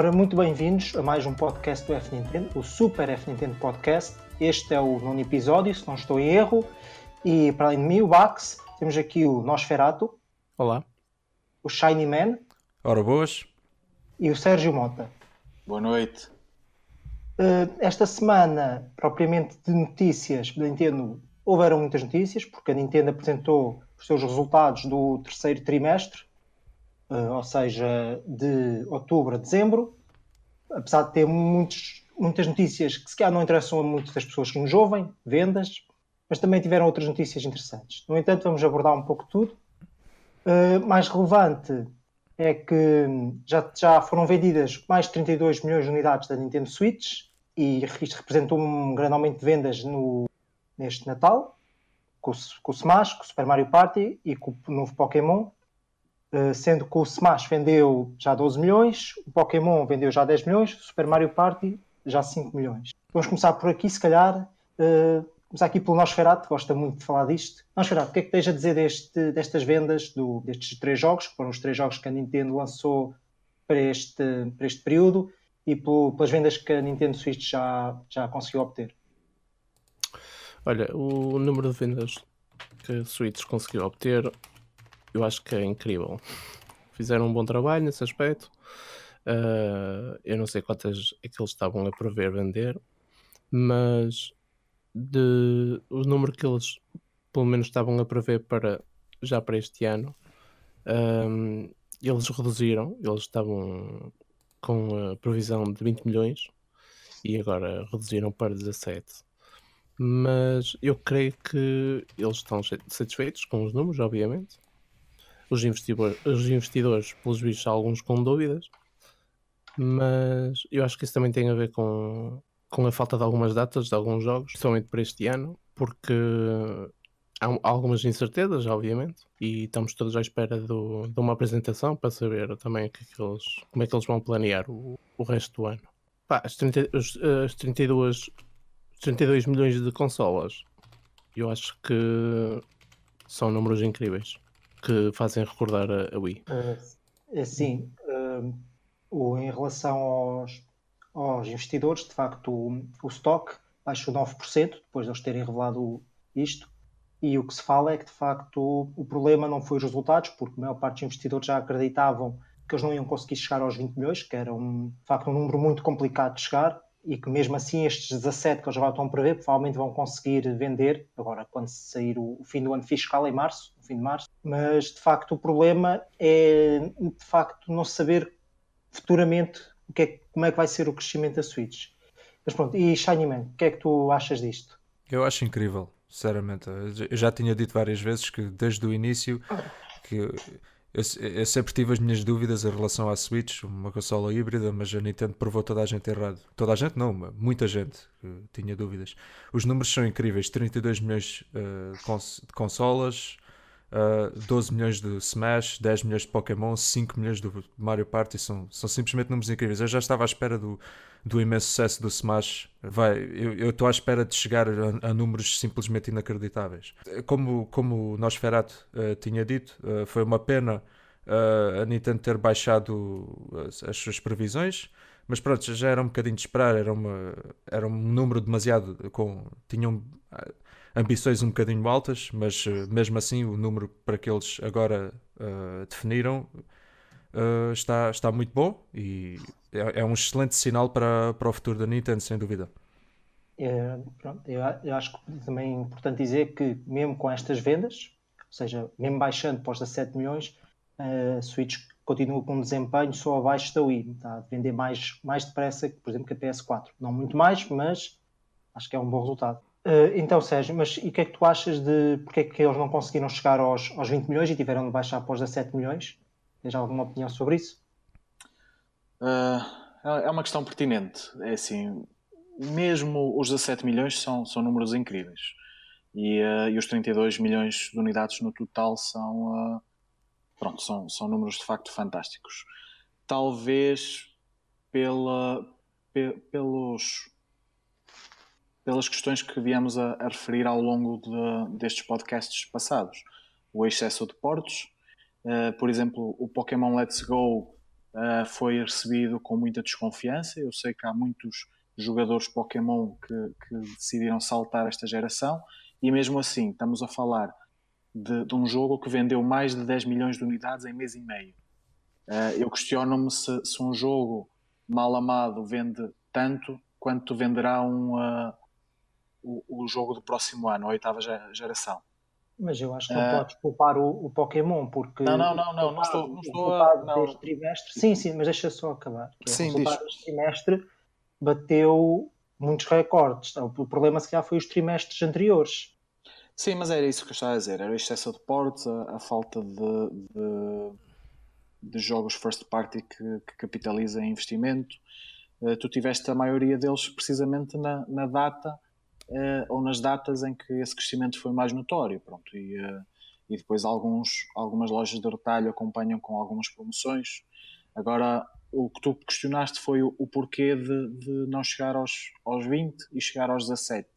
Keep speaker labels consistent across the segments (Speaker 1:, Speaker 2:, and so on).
Speaker 1: Ora, muito bem-vindos a mais um podcast do F Nintendo, o Super F Nintendo Podcast. Este é o nono episódio, se não estou em erro. E para além de mim, o Bax, temos aqui o Nosferato.
Speaker 2: Olá.
Speaker 1: O Shiny Man.
Speaker 3: Ora, boas.
Speaker 1: E o Sérgio Mota.
Speaker 4: Boa noite.
Speaker 1: Uh, esta semana, propriamente de notícias da Nintendo, houveram muitas notícias, porque a Nintendo apresentou os seus resultados do terceiro trimestre, ou seja, de outubro a dezembro, apesar de ter muitos, muitas notícias que se calhar não interessam a muitas pessoas que nos ouvem, vendas, mas também tiveram outras notícias interessantes. No entanto, vamos abordar um pouco tudo. Uh, mais relevante é que já, já foram vendidas mais de 32 milhões de unidades da Nintendo Switch e isto representou um grande aumento de vendas no, neste Natal, com, o Smash, com o Super Mario Party e com o novo Pokémon, sendo que o Smash vendeu já 12 milhões, o Pokémon vendeu já 10 milhões, o Super Mario Party já 5 milhões. Vamos começar por aqui, se calhar. Uh, começar aqui pelo Nosferatu, gosta muito de falar disto. Nosferatu, o que é que tens a dizer deste, destas vendas, do, destes três jogos, que foram os três jogos que a Nintendo lançou para este, para este período, e pelas vendas que a Nintendo Switch já, já conseguiu obter?
Speaker 2: Olha, o número de vendas que a Switch conseguiu obter, eu acho que é incrível. Fizeram um bom trabalho nesse aspecto. Uh, eu não sei quantas é que eles estavam a prever vender, mas de, o número que eles pelo menos estavam a prever para já para este ano, um, eles reduziram, eles estavam com a previsão de 20 milhões e agora reduziram para 17 mas eu creio que eles estão satisfeitos com os números, obviamente. Os investidores, os investidores pelos vistos, alguns com dúvidas, mas eu acho que isso também tem a ver com, com a falta de algumas datas de alguns jogos, principalmente para este ano, porque há algumas incertezas, obviamente, e estamos todos à espera do, de uma apresentação para saber também que, que eles, como é que eles vão planear o, o resto do ano. Pá, as, 30, as 32 32 milhões de consolas, eu acho que são números incríveis que fazem recordar a, a Wii.
Speaker 1: Uh, sim, uh, em relação aos, aos investidores, de facto, o, o stock baixou 9% depois de eles terem revelado isto. E o que se fala é que, de facto, o problema não foi os resultados, porque a maior parte dos investidores já acreditavam que eles não iam conseguir chegar aos 20 milhões, que era, um, de facto, um número muito complicado de chegar e que mesmo assim estes 17 que eles já estão a prever provavelmente vão conseguir vender agora quando sair o, fim do ano fiscal em março, no fim de março, mas de facto o problema é de facto não saber futuramente o que é, como é que vai ser o crescimento da Switch. Mas pronto, e Shiny Man, o que é que tu achas disto?
Speaker 3: Eu acho incrível, sinceramente. Eu já tinha dito várias vezes que desde o início que eu, sempre tive as minhas dúvidas em relação à Switch, uma consola híbrida, mas a Nintendo provou toda a gente errado. Toda a gente não, muita gente tinha dúvidas. Os números são incríveis: 32 milhões uh, de consolas, uh, eh, 12 milhões de Smash, 10 milhões de Pokémon, 5 milhões do Mario Party. São, são simplesmente números incríveis. Eu já estava à espera do, do imenso sucesso do Smash. Vai, eu estou à espera de chegar a, a, números simplesmente inacreditáveis. Como, como o Nosferatu uh, tinha dito, uh, foi uma pena a Nintendo ter baixado as, as, suas previsões, mas pronto, já era um bocadinho de esperar, era, uma, era um número demasiado com. tinham ambições um bocadinho altas, mas mesmo assim o número para que eles agora definiram uh, está, está muito bom e é, é, um excelente sinal para, para o futuro da Nintendo, sem dúvida.
Speaker 1: É, pronto, eu, eu, acho que também é importante dizer que, mesmo com estas vendas, ou seja, mesmo baixando para os 17 milhões, a Switch continua com um desempenho só abaixo da Wii. Está a vender mais, mais depressa, por exemplo, que a PS4. Não muito mais, mas acho que é um bom resultado. Uh, então, Sérgio, mas e o que é que tu achas de porque é que eles não conseguiram chegar aos, aos 20 milhões e tiveram de baixar os 17 milhões? Tens alguma opinião sobre isso?
Speaker 4: Uh, é uma questão pertinente. É assim, mesmo os 17 milhões são, são números incríveis. E, uh, e os 32 milhões de unidades no total são, pronto, são, são números de facto fantásticos. Talvez pela, pe, pelos, pelas questões que viemos a, a referir ao longo de, destes podcasts passados. O excesso de portos, Uh, por exemplo, o Pokémon Let's Go uh, foi recebido com muita desconfiança. Eu sei que há muitos jogadores Pokémon que, que decidiram saltar esta geração e mesmo assim estamos a falar de, de, um jogo que vendeu mais de 10 milhões de unidades em mês e meio. Uh, eu questiono-me se, se, um jogo mal amado vende tanto quanto venderá um, uh, o, o, jogo do próximo ano, a oitava geração.
Speaker 1: Mas eu acho que não uh, podes poupar o, o, Pokémon, porque.
Speaker 4: Não, não, não, não, não estou, não estou a.
Speaker 1: Não. Deste trimestre, sim, sim, mas deixa só acabar.
Speaker 3: É, sim, o
Speaker 1: deste trimestre bateu muitos recordes. O problema, se calhar, foi os trimestres anteriores.
Speaker 4: Sim, mas era isso que eu estava a dizer. Era o excesso de portes, a, a falta de, de, de, jogos first party que, que capitaliza em investimento. Uh, tu tiveste a maioria deles precisamente na, na data uh, ou nas datas em que esse crescimento foi mais notório. Pronto, e, uh, e depois alguns, algumas lojas de retalho acompanham com algumas promoções. Agora, o que tu questionaste foi o, o porquê de, de, não chegar aos, aos 20 e chegar aos 17.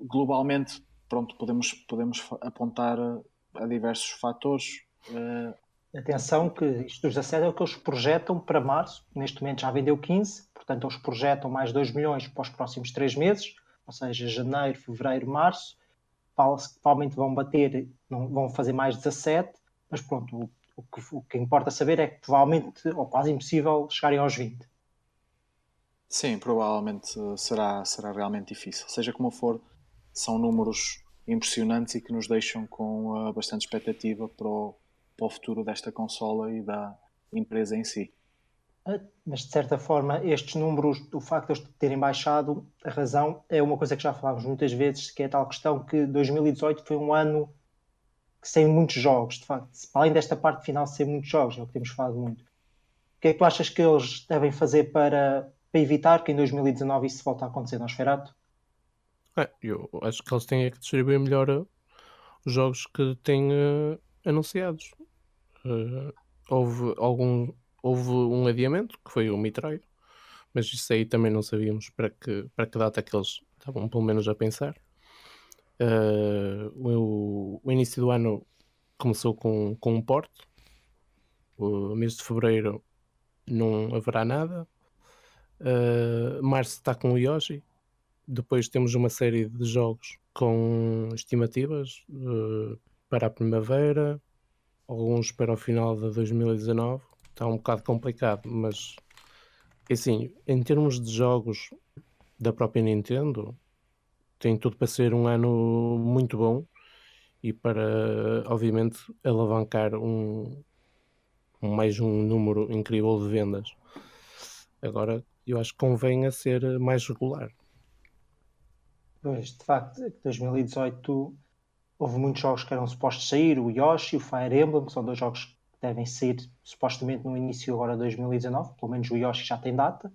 Speaker 4: Globalmente, pronto, podemos, podemos apontar a, a diversos fatores. Uh...
Speaker 1: Atenção que isto dos 17 é o que eles projetam para março, neste momento já vendeu 15, portanto eles projetam mais 2 milhões para os próximos 3 meses, ou seja, janeiro, fevereiro, março, fala-se que provavelmente vão bater, não, vão fazer mais 17, mas pronto, o, o, que, o que importa saber é que provavelmente, ou quase impossível, chegarem aos 20.
Speaker 4: Sim, provavelmente será, será realmente difícil. Seja como for, são números impressionantes e que nos deixam com uh, bastante expectativa para o, para o futuro desta consola e da empresa em si.
Speaker 1: Ah, mas de certa forma, estes números, o facto de terem baixado, a razão é uma coisa que já falámos muitas vezes, que é a tal questão que 2018 foi um ano sem muitos jogos, de facto. Além desta parte final sem muitos jogos, é o que temos falado muito. O que é que tu achas que eles devem fazer para, para evitar que em 2019 isso volte a acontecer no Osferato?
Speaker 2: É, eu acho que eles têm que distribuir melhor uh, os jogos que têm uh, anunciados. Uh, houve algum houve um adiamento que foi o Metroid, mas isso aí também não sabíamos para que, para que data que eles estavam pelo menos a pensar. o, o início do ano começou com, com um porte. O mês de fevereiro não haverá nada. março está com o Yoshi depois temos uma série de jogos com estimativas uh, para a primavera, alguns para o final de 2019. Está um bocado complicado, mas assim, em termos de jogos da própria Nintendo, tem tudo para ser um ano muito bom e para, obviamente, alavancar um, mais um número incrível de vendas. Agora, eu acho que convém a ser mais regular.
Speaker 1: Pois, de facto, 2018 houve muitos jogos que eram supostos sair, o Yoshi, o Fire Emblem, que são dois jogos que devem sair supostamente no início agora de 2019, pelo menos o Yoshi já tem data,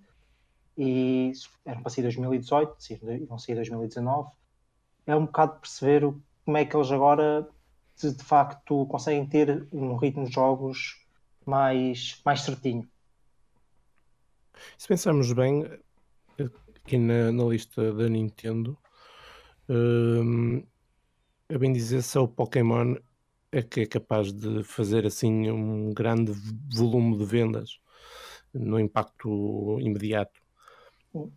Speaker 1: e eram para sair 2018, vão sair 2019. É um bocado perceber como é que eles agora de, de facto conseguem ter um ritmo de jogos mais, mais certinho.
Speaker 2: Se pensarmos bem, aqui na, na lista da Nintendo, Uh, a bem dizer, só o Pokémon é que é capaz de fazer assim um grande volume de vendas no impacto imediato.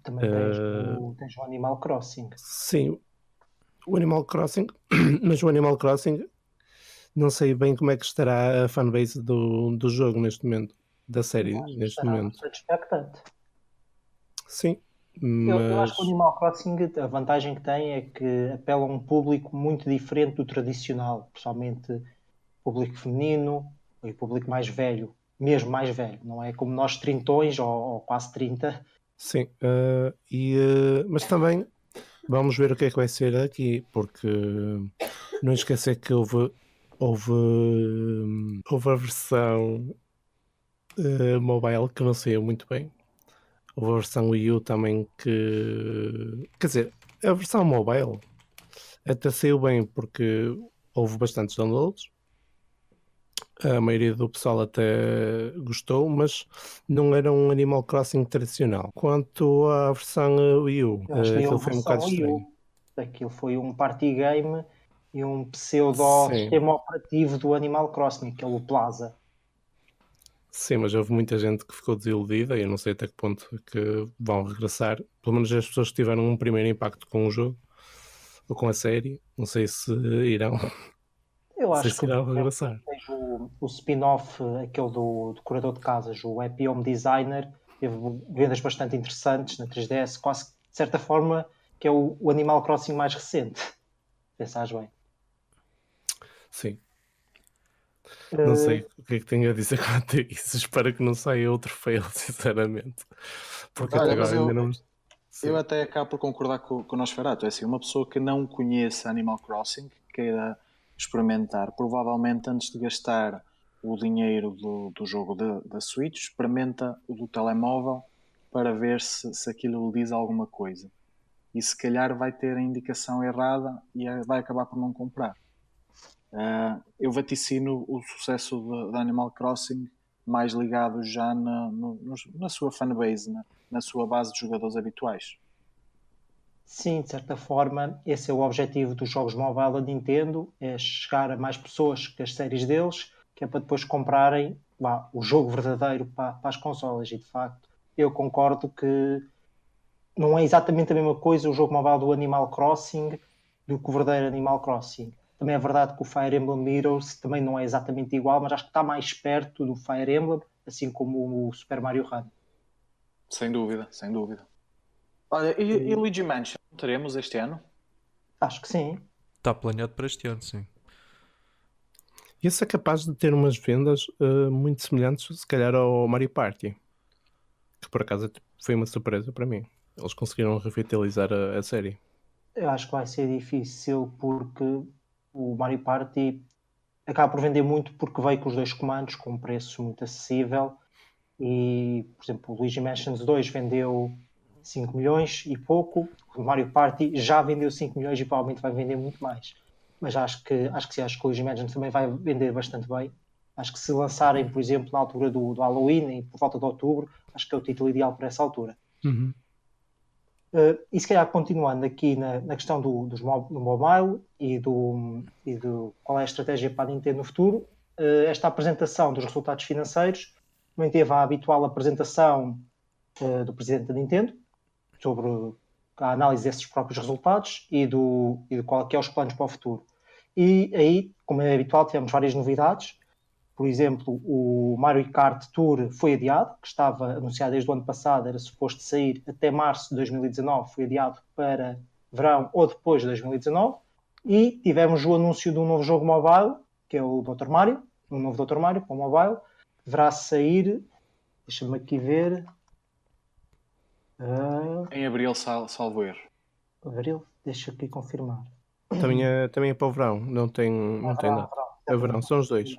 Speaker 1: Também tens, uh, o, tens o Animal Crossing.
Speaker 2: Sim, o Animal Crossing, mas o Animal Crossing não sei bem como é que estará a fanbase do, do jogo neste momento, da série neste momento.
Speaker 1: Expectante.
Speaker 2: Sim,
Speaker 1: mas... Eu, eu, acho que o Animal Crossing, a vantagem que tem é que apela a um público muito diferente do tradicional, principalmente público feminino e público mais velho, mesmo mais velho, não é como nós trintões ou, ou quase 30.
Speaker 2: Sim, uh, e, uh, mas também vamos ver o que é que vai ser aqui, porque não esquecer que houve, houve, houve a versão uh, mobile que não saiu muito bem a versão Wii U também que. Quer dizer, a versão mobile até saiu bem porque houve bastantes downloads. A maioria do pessoal até gostou, mas não era um Animal Crossing tradicional. Quanto à versão Wii U, aquilo foi um bocado estranho.
Speaker 1: Aquilo foi um party game e um pseudo Sim. sistema operativo do Animal Crossing, aquele Plaza.
Speaker 2: Sim, mas houve muita gente que ficou desiludida e eu não sei até que ponto é que vão regressar. Pelo menos as pessoas que tiveram um primeiro impacto com o jogo ou com a série, não sei se irão.
Speaker 1: Eu acho
Speaker 2: se
Speaker 1: que
Speaker 2: irão regressar.
Speaker 1: o, o spin-off, aquele do, do curador de casas, o Happy Home Designer, teve vendas bastante interessantes na 3DS, quase de certa forma que é o, o Animal Crossing mais recente. Pensares bem.
Speaker 2: Sim, não
Speaker 1: Eh,
Speaker 2: sei o que é que tenho a dizer quanto a isso. Espero que não saia outro fail, sinceramente. Porque
Speaker 4: Olha,
Speaker 2: até agora
Speaker 4: eu-
Speaker 2: ainda não. Sim.
Speaker 4: Eu até acabo por concordar com, com o Nosferatu. É assim, uma pessoa que não conheça Animal Crossing, queira experimentar, provavelmente antes de gastar o dinheiro do, do jogo da, da Switch, experimenta o do telemóvel para ver se, se aquilo lhe diz alguma coisa. E se calhar vai ter a indicação errada e é- vai acabar por não comprar. Ah, eu vaticino o sucesso de Animal Crossing mais ligado já na, no- na sua fanbase, na, na sua base de jogadores habituais.
Speaker 1: Sim, de certa forma, esse é o objetivo dos jogos mobile da Nintendo, é chegar a mais pessoas que as séries deles, que é para depois comprarem o jogo verdadeiro para, para as consolas. E de facto, eu concordo que não é exatamente a mesma coisa o jogo mobile do Animal Crossing do que o verdadeiro Animal Crossing. Também é verdade que o Fire Emblem Heroes também não é exatamente igual, mas acho que está mais perto do Fire Emblem, assim como o Super Mario Run.
Speaker 4: Sem dúvida, sem dúvida. Olha, e, e Luigi Mansion teremos este ano?
Speaker 1: Acho que sim.
Speaker 3: Está planeado para este ano, sim.
Speaker 2: E esse é capaz de ter umas vendas eh, muito semelhantes, se calhar, ao Mario Party. Que por acaso foi uma surpresa para mim. Eles conseguiram revitalizar a, a série.
Speaker 1: Eu acho que vai ser difícil porque o Mario Party acaba por vender muito porque veio com os dois comandos com um preço muito acessível e, por exemplo, o Luigi Mansions 2 vendeu 5 milhões e pouco, o Mario Party já vendeu 5 milhões e provavelmente vai vender muito mais. Mas acho que, acho que sim, acho que o Luigi Mansions também vai vender bastante bem. Acho que se lançarem, por exemplo, na altura do, do Halloween por volta de outubro, acho que é o título ideal para essa altura. Uh, e se calhar continuando aqui na, na questão do, dos mo- do mobile e do, e do qual é a estratégia para a Nintendo no futuro, uh, esta apresentação dos resultados financeiros também teve a habitual apresentação uh, do presidente da Nintendo sobre a análise desses próprios resultados e do, e do qual que é os planos para o futuro. E aí, como é habitual, tivemos várias novidades. Por exemplo, o Mario Kart Tour foi adiado, que estava anunciado desde o ano passado, era suposto sair até março de 2019, foi adiado para verão ou depois de 2019. E tivemos o anúncio de um novo jogo mobile, que é o Dr. Mario, um novo Dr. Mario para o mobile, que deverá sair, deixa-me aqui ver, ah,
Speaker 4: Em abril, sal, salvo erro.
Speaker 1: abril, deixa aqui confirmar.
Speaker 2: Também é, também é para o verão, não tem, não tem
Speaker 1: Verão,
Speaker 2: nada.
Speaker 1: verão,
Speaker 2: É verão, são os dois.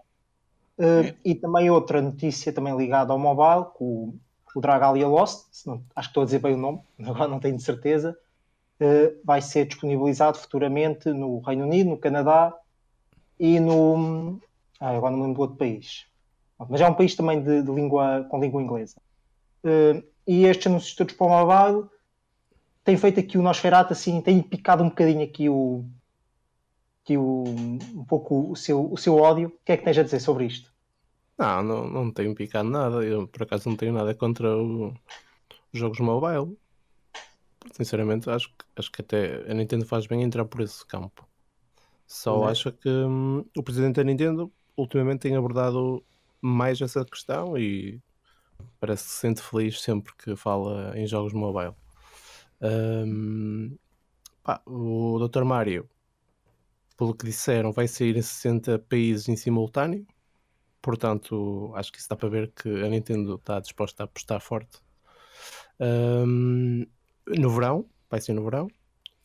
Speaker 1: Uh, e também outra notícia também ligada ao mobile, com o, o Dragalia Lost, não- acho que estou a dizer bem o nome, agora não tenho de certeza, uh, vai ser disponibilizado futuramente no Reino Unido, no Canadá e no. Ah, agora não me lembro do outro país. Mas é um país também de, de língua, com língua inglesa. Uh, e estes anúncios todos para o mobile têm feito aqui o Nosferatu assim, tem picado um bocadinho aqui o, aqui o, um pouco o seu, o seu ódio. O que é que tens a dizer sobre isto?
Speaker 2: Não, não, não tenho picado nada. Eu por acaso não tenho nada contra o- os jogos mobile. Sinceramente, acho que, acho que até a Nintendo faz bem entrar por esse campo. Só
Speaker 1: é?
Speaker 2: acho que hum, o presidente da Nintendo ultimamente tem abordado mais essa questão e parece que se sente feliz sempre que fala em jogos mobile. Hum, pá, o Dr. Mario, pelo que disseram, vai sair em 60 países em simultâneo. Portanto, acho que isso dá para ver que a Nintendo está disposta a apostar forte. Hum, no verão, vai ser no verão.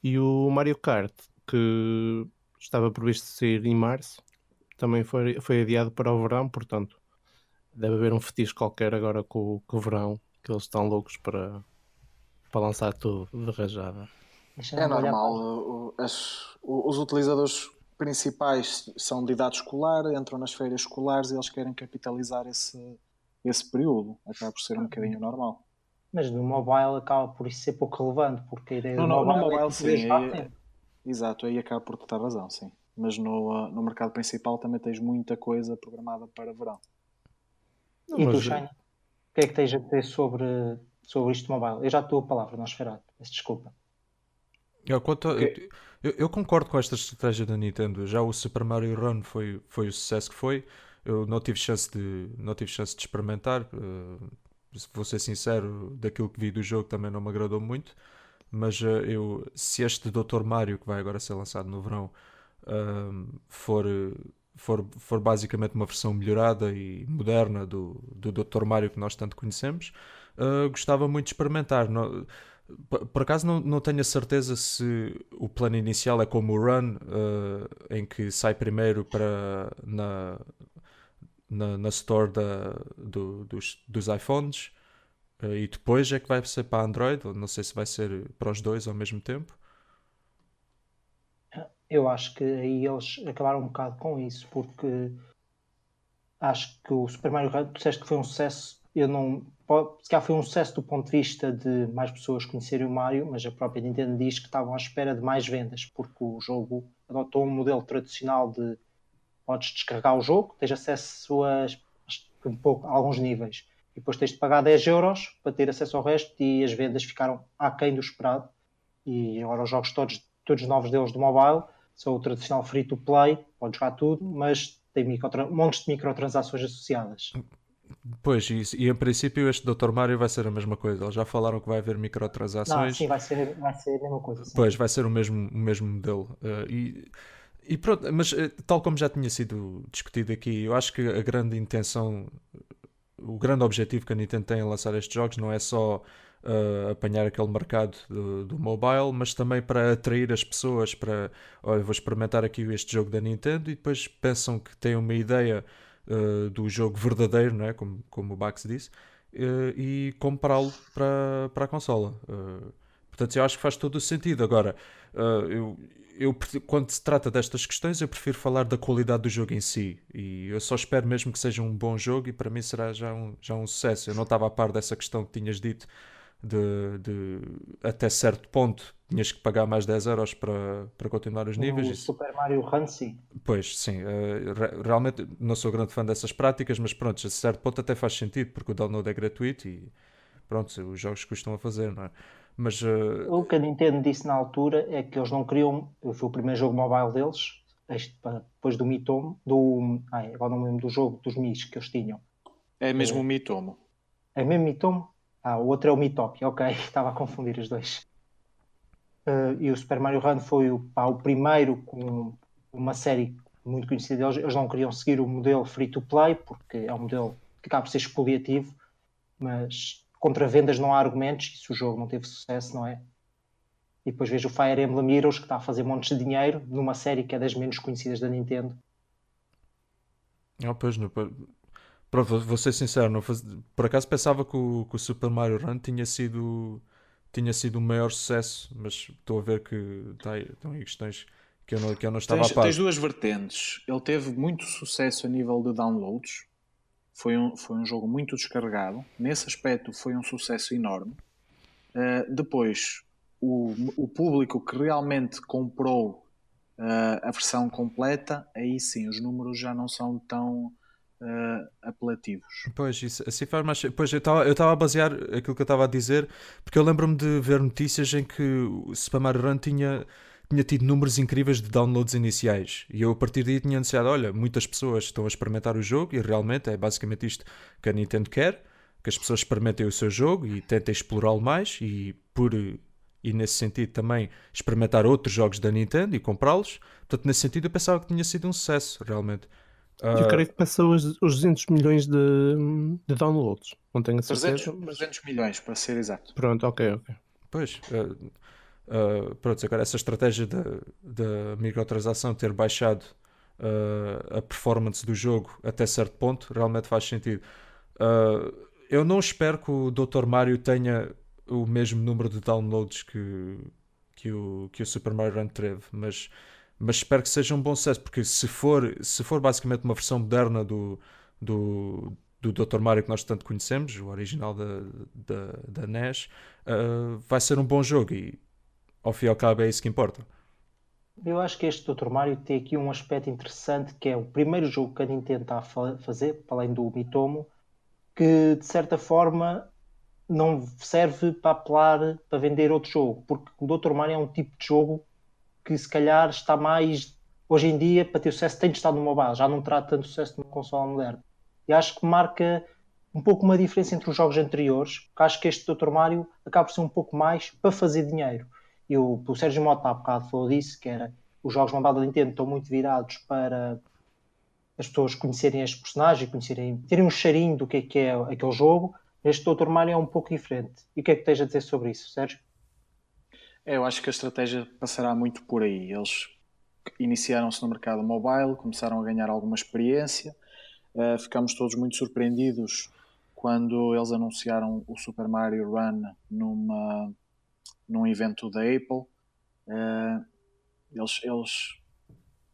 Speaker 2: E o Mario Kart, que estava previsto sair em março, também foi, foi adiado para o verão. Portanto, deve haver um fetiche qualquer agora com, com o verão, que eles estão loucos para, para lançar tudo de rajada.
Speaker 4: É normal. as- os utilizadores principais são de idade escolar, entram nas férias escolares e eles querem capitalizar esse, esse período. Acaba por ser um bocadinho normal.
Speaker 1: Mas no mobile acaba por isso ser pouco relevante, porque a ideia
Speaker 4: No,
Speaker 1: do
Speaker 4: no, no
Speaker 1: mobile, é
Speaker 4: mobile, sim. aí-
Speaker 1: sempre.
Speaker 4: exato, aí acaba por ter razão, sim. Mas no, uh, no mercado principal também tens muita coisa programada para verão.
Speaker 1: Não, e tu, Shine? O que é que tens a dizer sobre, sobre isto mobile? Eu já estou a palavra, não esperado. Desculpa.
Speaker 3: Eu, quanto okay. eu, eu, concordo com esta estratégia da Nintendo. Já o Super Mario Run foi, foi o sucesso que foi. Eu não tive chance de, não tive chance de experimentar. Uh, vou ser sincero, daquilo que vi do jogo também não me agradou muito. Mas uh, eu, se este Dr. Mario, que vai agora ser lançado no verão, uh, for, for, for basicamente uma versão melhorada e moderna do, do Dr. Mario que nós tanto conhecemos, uh, gostava muito de experimentar. Não, por acaso não, não tenho a certeza se o plano inicial é como o Run, uh, em que sai primeiro para na, na, na store da, do, dos, dos iPhones uh, e depois é que vai ser para Android, não sei se vai ser para os dois ao mesmo tempo.
Speaker 1: Eu acho que aí eles acabaram um bocado com isso, porque acho que o Super Mario Run, tu disseste que foi um sucesso, eu não. Se calhar foi um sucesso do ponto de vista de mais pessoas conhecerem o Mario, mas a própria Nintendo diz que estavam à espera de mais vendas, porque o jogo adotou um modelo tradicional de podes descarregar o jogo, tens acesso a, um pouco, a alguns níveis, e depois tens de pagar 10 euros para ter acesso ao resto, e as vendas ficaram aquém do esperado. E agora os jogos todos, todos novos deles do mobile são o tradicional free to play, podes jogar tudo, mas tem micro, montes de microtransações associadas.
Speaker 3: Pois, e, e, em princípio este Dr. Mario vai ser a mesma coisa. Eles já falaram que vai haver microtransações. Não,
Speaker 1: sim, vai ser, vai ser a mesma coisa. Sim.
Speaker 3: Pois, vai ser o mesmo, o mesmo modelo. Uh, e, e pronto, mas uh, tal como já tinha sido discutido aqui, eu acho que a grande intenção, o grande objetivo que a Nintendo tem em lançar estes jogos não é só uh, apanhar aquele mercado do, do, mobile, mas também para atrair as pessoas para, olha, vou experimentar aqui este jogo da Nintendo e depois pensam que têm uma ideia uh, do jogo verdadeiro, não é? como, como o Bax disse, uh, e comprá-lo para, para a consola. portanto, eu acho que faz todo o sentido. Agora, eu, eu, quando se trata destas questões, eu prefiro falar da qualidade do jogo em si. E eu só espero mesmo que seja um bom jogo e para mim será já um, já um sucesso. Eu não estava a par dessa questão que tinhas dito de, de, até certo ponto tinhas que pagar mais 10 euros para, para continuar os níveis. O
Speaker 1: Super Mario Run, sim.
Speaker 3: Pois, sim. Uh, realmente não sou grande fã dessas práticas, mas pronto, a certo ponto até faz sentido, porque o download é gratuito e pronto, os jogos custam a fazer, não é? Mas, uh...
Speaker 1: O que a Nintendo disse na altura é que eles não queriam. Foi o primeiro jogo mobile deles, este, depois do Mitomo, do. Ai, agora não me lembro do jogo, dos Mis que eles tinham.
Speaker 4: É mesmo é, o Mitomo.
Speaker 1: É mesmo Mitomo? Ah, o outro é o Mitopia, ok, estava a confundir os dois. Uh, e o Super Mario Run foi o, pá, o primeiro com uma série muito conhecida deles. Eles não queriam seguir o modelo free to play, porque é um modelo que acaba por ser expoliativo, mas contra vendas não há argumentos, e se o jogo não teve sucesso, não é? E depois vejo o Fire Emblem Heroes, que está a fazer montes de dinheiro numa série que é das menos conhecidas da Nintendo.
Speaker 3: Ah, pois, não, Pronto, vou ser sincero, não faz... por acaso pensava que o, que o, Super Mario Run tinha sido, tinha sido o maior sucesso, mas estou a ver que tá aí, estão aí questões que eu não, que eu não estava
Speaker 4: tens,
Speaker 3: a par.
Speaker 4: Tens duas vertentes. Ele teve muito sucesso a nível de downloads, foi um, foi um jogo muito descarregado, nesse aspecto foi um sucesso enorme. Uh, depois, o, o público que realmente comprou uh, a versão completa, aí sim, os números já não são tão uh, apelativos.
Speaker 3: Pois, isso, assim faz mais. Pois, eu estava a basear aquilo que eu estava a dizer, porque eu lembro-me de ver notícias em que o Super Mario Run tinha, tinha tido números incríveis de downloads iniciais. E eu, a partir daí, tinha anunciado: olha, muitas pessoas estão a experimentar o jogo, e realmente é basicamente isto que a Nintendo quer. Que as pessoas experimentem o seu jogo e tentem explorá-lo mais, e por e nesse sentido também experimentar outros jogos da Nintendo e comprá-los. Portanto, nesse sentido, eu pensava que tinha sido um sucesso, realmente.
Speaker 2: Uh, eu creio que passou os, os 200 milhões de, de downloads. Não tenho a certeza.
Speaker 4: 300, 300 milhões, para ser exato.
Speaker 2: Pronto, ok, ok.
Speaker 3: Pois, uh, uh, pronto, agora essa estratégia da microtransação ter baixado a performance do jogo até certo ponto realmente faz sentido. eu não espero que o Dr. Mario tenha o mesmo número de downloads que, que, o, que o Super Mario Run teve, mas mas espero que seja um bom sucesso, porque se for, se for basicamente uma versão moderna do, do, do Dr. Mario que nós tanto conhecemos, o original da, da, da NES, uh, vai ser um bom jogo e ao fim e ao cabo é isso que importa.
Speaker 1: Eu acho que este Dr. Mario tem aqui um aspecto interessante que é o primeiro jogo que a Nintendo está a fazer, além do Mitomo, que de certa forma não serve para apelar para vender outro jogo, porque o Dr. Mario é um tipo de jogo que se calhar está mais hoje em dia para ter sucesso tem de estar no mobile, já não terá tanto sucesso numa consola moderna. E acho que marca um pouco uma diferença entre os jogos anteriores, porque acho que este Dr. Mario acaba por ser um pouco mais para fazer dinheiro. E o, o Sérgio Mota há bocado falou disso, que era os jogos mobile da Nintendo estão muito virados para as pessoas conhecerem este personagem, conhecerem, terem um cheirinho do que é que é aquele jogo. Este Dr. Mario é um pouco diferente. E o que é que tens a dizer sobre isso, Sérgio?
Speaker 4: É, eu acho que a estratégia passará muito por aí. Eles iniciaram-se no mercado mobile, começaram a ganhar alguma experiência. Uh, ficamos todos muito surpreendidos quando eles anunciaram o Super Mario Run numa, num evento da Apple. Uh, eles, eles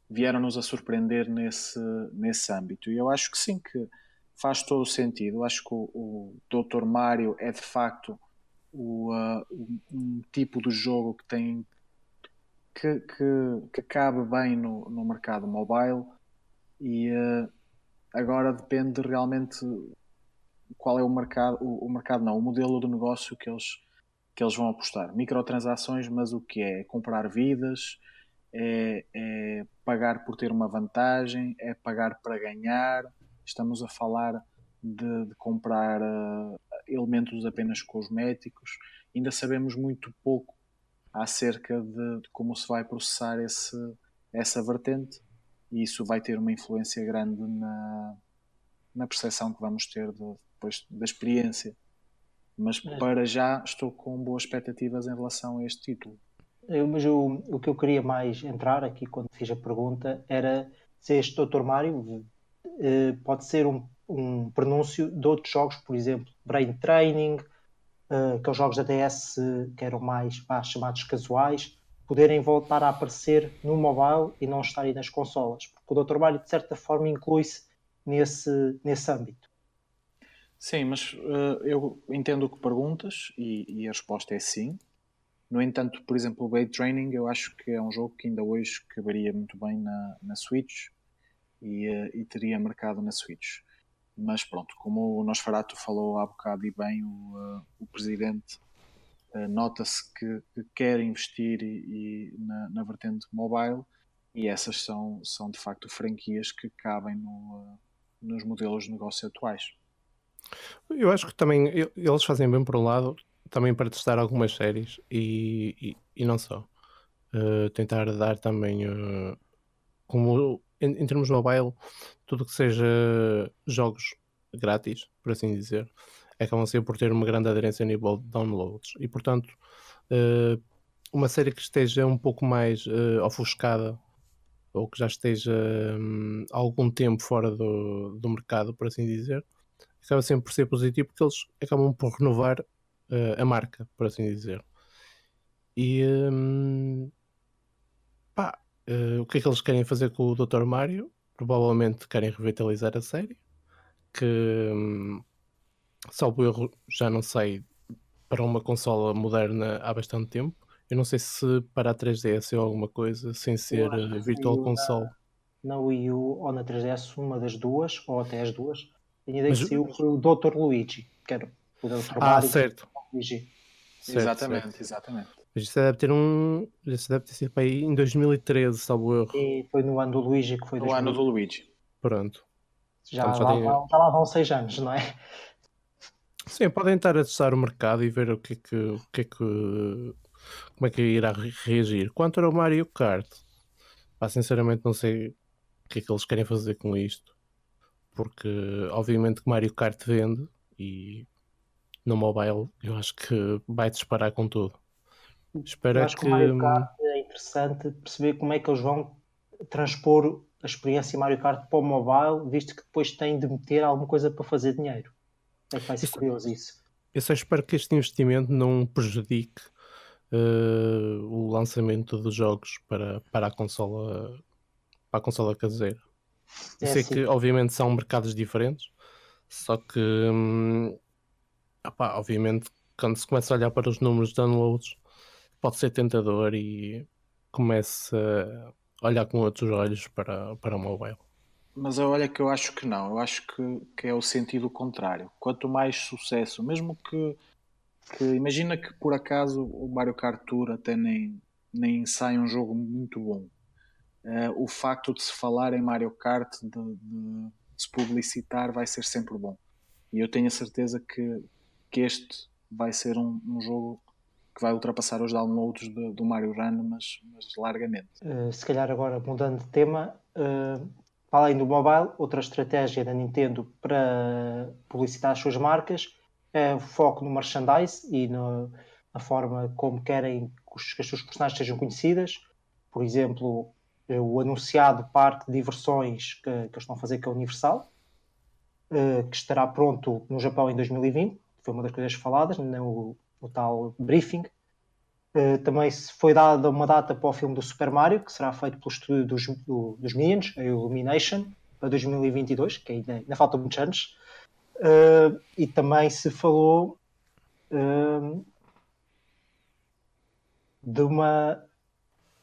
Speaker 4: vieram-nos a surpreender nesse, nesse âmbito. E eu acho que sim, que faz todo o sentido. Eu acho que o, o Dr. Mario é de facto o, uh, um tipo de jogo que tem que, que, que cabe bem no, no mercado mobile e uh, agora depende realmente qual é o mercado, o, o, mercado não, o modelo de negócio que eles, que eles vão apostar. Microtransações, mas o que é? Comprar vidas, é, é pagar por ter uma vantagem, é pagar para ganhar. Estamos a falar de, de comprar uh, elementos apenas cosméticos. Ainda sabemos muito pouco acerca de, de, como se vai processar esse, essa vertente e isso vai ter uma influência grande na, na percepção que vamos ter de, depois da experiência. Mas é. para já estou com boas expectativas em relação a este título.
Speaker 1: Eu, mas o, o que eu queria mais entrar aqui quando fiz a pergunta era se este Dr. Mário eh, pode ser um, um pronúncio de outros jogos, por exemplo, Brain Training, uh, aqueles jogos da DS que eram mais pá, chamados casuais, poderem voltar a aparecer no mobile e não estarem nas consolas. Porque o Dr. Mario, de certa forma, inclui-se nesse, nesse âmbito.
Speaker 4: Sim, mas uh, eu entendo o que perguntas e, e, a resposta é sim. No entanto, por exemplo, o Blade Training eu acho que é um jogo que ainda hoje caberia muito bem na, na Switch e, uh, e teria mercado na Switch. Mas pronto, como o Nosferatu falou há bocado e bem, o, uh, o presidente uh, nota-se que, que, quer investir e, e na, na, vertente mobile e essas são, são de facto franquias que cabem no, nos modelos de negócio atuais.
Speaker 2: Eu acho que também eles fazem bem por um lado, também para testar algumas séries e, e, e não só. Uh, tentar dar também, uh, como em, em, termos mobile, tudo que seja jogos grátis, por assim dizer, acabam sempre por ter uma grande aderência a nível de downloads. E portanto, uh, uma série que esteja um pouco mais ofuscada ou que já esteja um, algum tempo fora do, do mercado, por assim dizer, acaba sempre por ser positivo porque eles acabam por renovar uh, a marca, por assim dizer. E um, pá, uh, o que é que eles querem fazer com o Dr. Mario? Provavelmente querem revitalizar a série. Que um, salvo erro, já não sei, para uma consola moderna há bastante tempo. Eu não sei se para a 3DS é alguma coisa sem ser uh, Virtual Console.
Speaker 1: Na, na Wii U ou na 3DS, uma das duas, ou até as duas, a ideia Mas... que saiu o Dr. Luigi, que era o Dr.
Speaker 2: Ah, Mario, certo.
Speaker 1: Luigi.
Speaker 4: Certo, exatamente, certo. exatamente.
Speaker 2: Mas isso deve ter um. Isso deve ter sido para aí em 2013, salvo erro.
Speaker 1: E foi no ano do Luigi que foi.
Speaker 4: No ano do Luigi.
Speaker 2: Pronto.
Speaker 1: Já, Portanto, já, lá, tem... já lá vão seis anos, não é?
Speaker 2: Sim, podem estar a testar o mercado e ver o que é que, o que, é que como é que irá reagir. Quanto ao Mario Kart, pá, sinceramente não sei o que é que eles querem fazer com isto, porque obviamente que Mario Kart vende e no mobile eu acho que vai disparar com tudo.
Speaker 1: Espero acho que, o Mario Kart é interessante perceber como é que eles vão transpor a experiência Mario Kart para o mobile, visto que depois têm de meter alguma coisa para fazer dinheiro. É que vai ser isso, curioso isso.
Speaker 2: Eu só espero que este investimento não prejudique uh, o lançamento dos jogos para, para a consola para a consola caseira. É sei assim. que obviamente são mercados diferentes, só que hum, opá, obviamente quando se começa a olhar para os números de downloads pode ser tentador e começa a olhar com outros olhos para, para o mobile.
Speaker 4: Mas olha que eu acho que não, eu acho que, que é o sentido contrário. Quanto mais sucesso, mesmo que, que imagina que por acaso o Mario Kart Tour até nem, nem sai um jogo muito bom. Uh, o facto de se falar em Mario Kart, de, de, se publicitar, vai ser sempre bom. E eu tenho a certeza que, que este vai ser um, um jogo que vai ultrapassar os downloads de, do Mario Run, mas, mas largamente.
Speaker 1: Uh, se calhar agora mudando de tema, uh, além do mobile, outra estratégia da Nintendo para publicitar as suas marcas é o foco no merchandise e no, na forma como querem que as suas personagens sejam conhecidas. Por exemplo, o anunciado parque de diversões que, que eles estão a fazer, que é Universal, que estará pronto no Japão em 2020. Foi uma das coisas faladas no, no tal briefing. Uh, também foi dada uma data para o filme do Super Mario, que será feito pelo estúdio dos, do, dos Minions, a Illumination, para 2022, que ainda, ainda falta muitos anos. Uh, e também se falou uh, de, uma,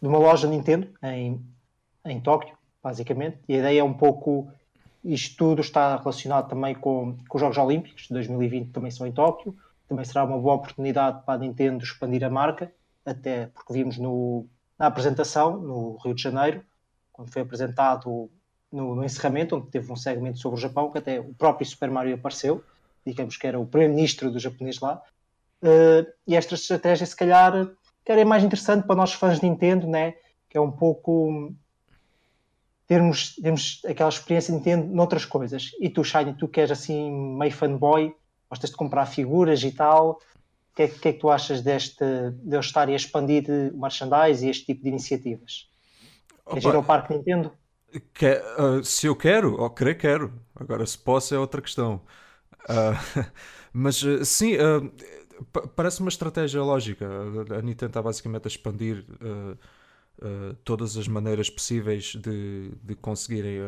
Speaker 1: de uma loja Nintendo em, em Tóquio, basicamente. E a ideia é um pouco. Isto tudo está relacionado também com, com os Jogos Olímpicos de 2020, que também são em Tóquio também será uma boa oportunidade para a Nintendo expandir a marca, até porque vimos no, na apresentação, no Rio de Janeiro, quando foi apresentado no, no, encerramento, onde teve um segmento sobre o Japão, que até o próprio Super Mario apareceu, digamos que era o primeiro-ministro do japonês lá. Uh, e esta estratégia, se calhar, que era mais interessante para nós fãs de Nintendo, né? que é um pouco termos, termos aquela experiência de Nintendo noutras coisas. E tu, Shiny, tu que és assim meio fanboy, gostas de comprar figuras e tal. O que é, que, é que tu achas deste, de eu estar a expandir merchandise e este tipo de iniciativas? Queres ir ao Parque Nintendo?
Speaker 3: Que, uh, se eu quero, ou querer, quero. Agora, se posso, é outra questão. Uh, mas uh, sim, parece uma estratégia lógica. A Nintendo está basicamente a expandir todas as maneiras possíveis de, de conseguirem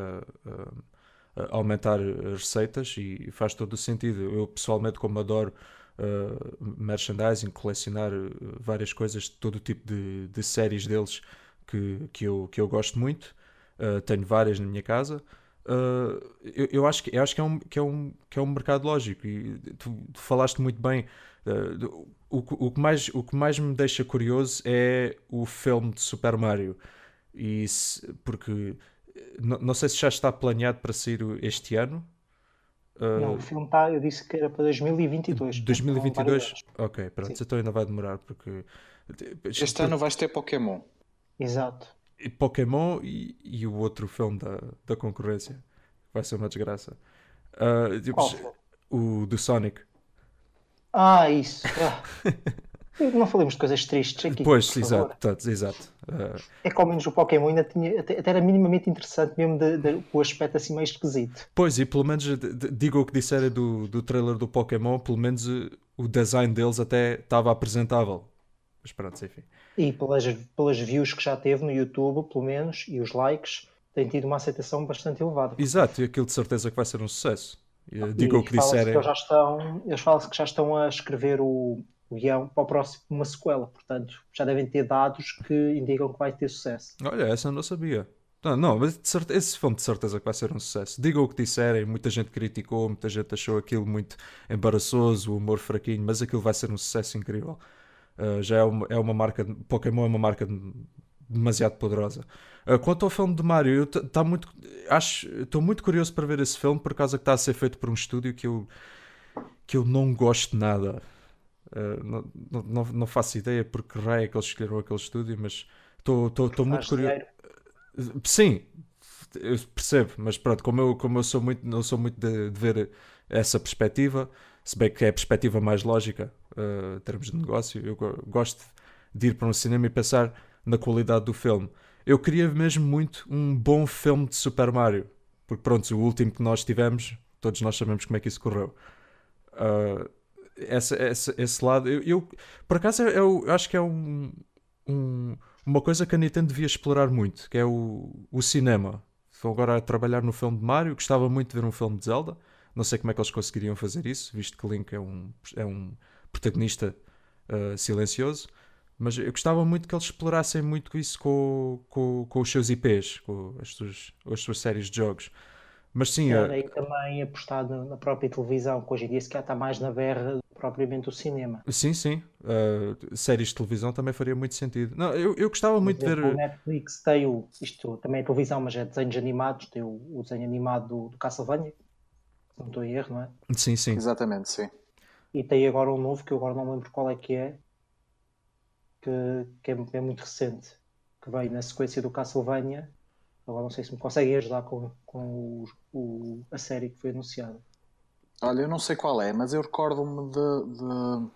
Speaker 3: aumentar as receitas e faz todo o sentido. Eu pessoalmente, como adoro uh, merchandising, colecionar eh, várias coisas de todo tipo de, de séries deles que, que, eu, que eu gosto muito, uh, tenho várias na minha casa. Uh, eu, eu, acho, que, eu acho que, é um, que, é um, que é um mercado lógico e tu, tu falaste muito bem. Uh, o, o, que mais, o que mais me deixa curioso é o filme de Super Mario. E se, porque não, não sei se já está planeado para sair este ano.
Speaker 1: Uh, não, o filme está, eu disse que era para 2022.
Speaker 3: 2022? Ok, pronto, Sim. então ainda vai demorar porque.
Speaker 4: Este ano vais ter Pokémon.
Speaker 1: Exato.
Speaker 3: E Pokémon e, e o outro filme da, da concorrência. Vai ser uma desgraça. Uh, tipo, o do Sonic.
Speaker 1: Ah, isso. Ah. Não falemos de coisas tristes aqui.
Speaker 3: Pois, exato, exato. Uh...
Speaker 1: É que ao menos o Pokémon ainda tinha, até, até era minimamente interessante, mesmo de, de, o aspecto assim meio esquisito.
Speaker 3: Pois, e pelo menos, digo o que disseram do, do trailer do Pokémon, pelo menos eh, o design deles até estava apresentável. Mas pronto, enfim.
Speaker 1: E pelas, pelas views que já teve no YouTube, pelo menos, e os likes, tem tido uma aceitação bastante elevada.
Speaker 3: Exato, e aquilo de certeza que vai ser um sucesso. Digo o que disserem.
Speaker 1: Eles falam que já estão a escrever o, guião para o próximo uma sequela. Portanto, já devem ter dados que indicam que vai ter sucesso.
Speaker 3: Olha, essa eu não sabia. Não, não mas certeza, esse filme de certeza que vai ser um sucesso. Digam o que disserem, muita gente criticou, muita gente achou aquilo muito embaraçoso, o humor fraquinho, mas aquilo vai ser um sucesso incrível. Uh, já é uma, é uma marca, Pokémon é uma marca demasiado poderosa. Uh, quanto ao filme de Mario, tá muito, acho, estou muito curioso para ver esse filme por causa que está a ser feito por um estúdio que eu, que eu não gosto nada. Uh, não, não, não, faço ideia porque raio é que eles escolheram aquele estúdio, mas estou muito curioso. Dinheiro. Sim, eu percebo, mas pronto, como eu, como eu sou muito, não sou muito de, de ver essa perspectiva, se bem que é a perspectiva mais lógica uh, em termos de negócio, eu gosto de ir para um cinema e pensar na qualidade do filme. Eu queria mesmo muito um bom filme de Super Mario, porque pronto, o último que nós tivemos, todos nós sabemos como é que isso correu. Uh, essa, essa, esse lado. Eu, eu por acaso, eu, eu, acho que é um, um, uma coisa que a Nintendo devia explorar muito, que é o, o cinema. Estou agora a trabalhar no filme de Mario, gostava muito de ver um filme de Zelda. Não sei como é que eles conseguiriam fazer isso, visto que Link é um, é um protagonista uh, silencioso. Mas eu gostava muito que eles explorassem muito isso com, com, com os seus IPs, com as suas, as suas séries de jogos. Mas sim,
Speaker 1: Era
Speaker 3: uh,
Speaker 1: aí também apostar na própria televisão, que hoje em dia se calhar está mais na berra propriamente o cinema.
Speaker 3: sim, sim. uh, séries de televisão também faria muito sentido. Não, eu, eu gostava
Speaker 1: Por
Speaker 3: muito de
Speaker 1: exemplo, o
Speaker 3: ver.
Speaker 1: Netflix tem o, isto também é televisão, mas é desenhos animados, tem o, o desenho animado do, do Castlevania, se não estou em erro, não é?
Speaker 3: Sim, sim.
Speaker 4: Exatamente, sim.
Speaker 1: E tem agora um novo que eu agora não lembro qual é que é, que, que é, é muito recente, que veio na sequência do Castlevania. Agora não sei se me conseguem ajudar com, com o, o- a série que foi anunciada.
Speaker 4: Olha, eu não sei qual é, mas eu recordo-me de, de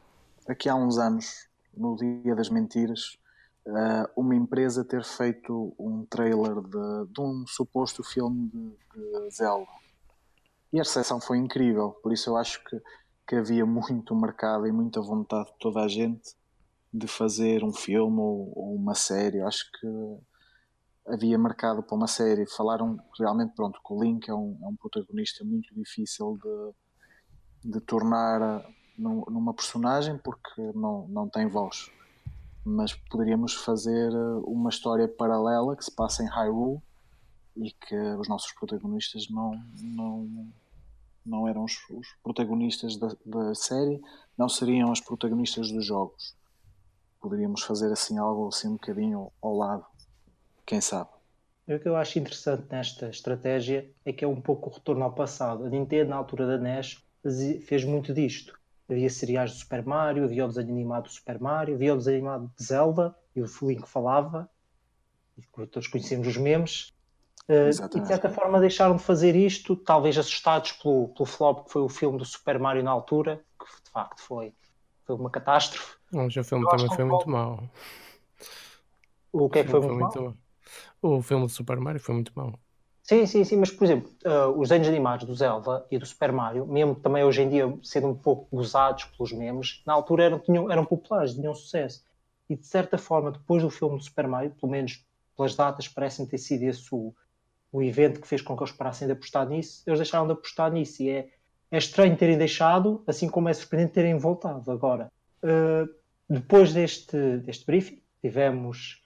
Speaker 4: aqui há uns anos, no Dia das Mentiras, eh, uma empresa ter feito um trailer de, de um suposto filme de, de Zelda. E a recepção foi incrível, por isso eu acho que, que havia muito mercado e muita vontade de toda a gente de fazer um filme ou, ou uma série. Eu acho que havia mercado para uma série. Falaram realmente, pronto, que o Link é um, é um protagonista muito difícil de, de tornar num- numa personagem porque não, não tem voz. Mas poderíamos fazer eh, uma história paralela que se passa em Hyrule e que os nossos protagonistas não, não, não eram os, os protagonistas da, da série, não seriam os protagonistas dos jogos. Poderíamos fazer assim algo assim um bocadinho ao lado. Quem sabe?
Speaker 1: O que eu acho interessante nesta estratégia é que é um pouco o retorno ao passado. A Nintendo, na altura da NES, fez muito disto. Havia seriais do Super Mario, havia o desenho animado do Super Mario, havia o desenho animado de Zelda, e o Link falava, e todos conhecemos os memes. Eh, e de
Speaker 4: Exatamente.
Speaker 1: certa forma deixaram de fazer isto, talvez assustados pelo, pelo flop que foi o filme do Super Mario na altura, que de facto foi, foi uma catástrofe.
Speaker 2: Mas o filme
Speaker 1: Eu
Speaker 2: também foi
Speaker 1: um
Speaker 2: muito mau.
Speaker 1: O que é que foi
Speaker 2: filme
Speaker 1: muito mal?
Speaker 2: mau. O filme do Super Mario foi muito mau.
Speaker 1: Sim, sim, sim, mas por exemplo, uh, os desenhos animados do Zelda e do Super Mario, mesmo também hoje em dia sendo um pouco gozados pelos memes, na altura eram, tinham, eram populares, tinham sucesso. E de certa forma, depois do filme do Super Mario, pelo menos pelas datas, parece-me ter sido esse o, o evento que fez com que eles parassem de apostar nisso, eles deixaram de apostar nisso. E é, é estranho terem deixado, assim como é surpreendente terem voltado. Agora, uh, depois deste, deste briefing, tivemos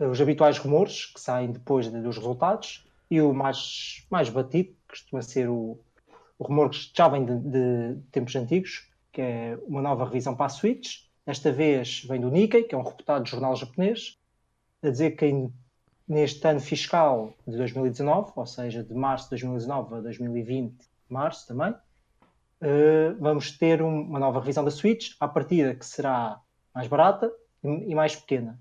Speaker 1: uh, os habituais rumores que saem depois de- dos resultados e o mais, mais batido, costuma ser o, o rumor que já vem de, de tempos antigos, que é uma nova revisão para a Switch. Desta vez vem do Nikkei, que é um reputado jornal japonês, a dizer que em- neste ano fiscal de 2019, ou seja, de março de 2019 a 2020, março também, eh, vamos ter um- uma nova revisão da Switch, à partida que será mais barata e, e mais pequena.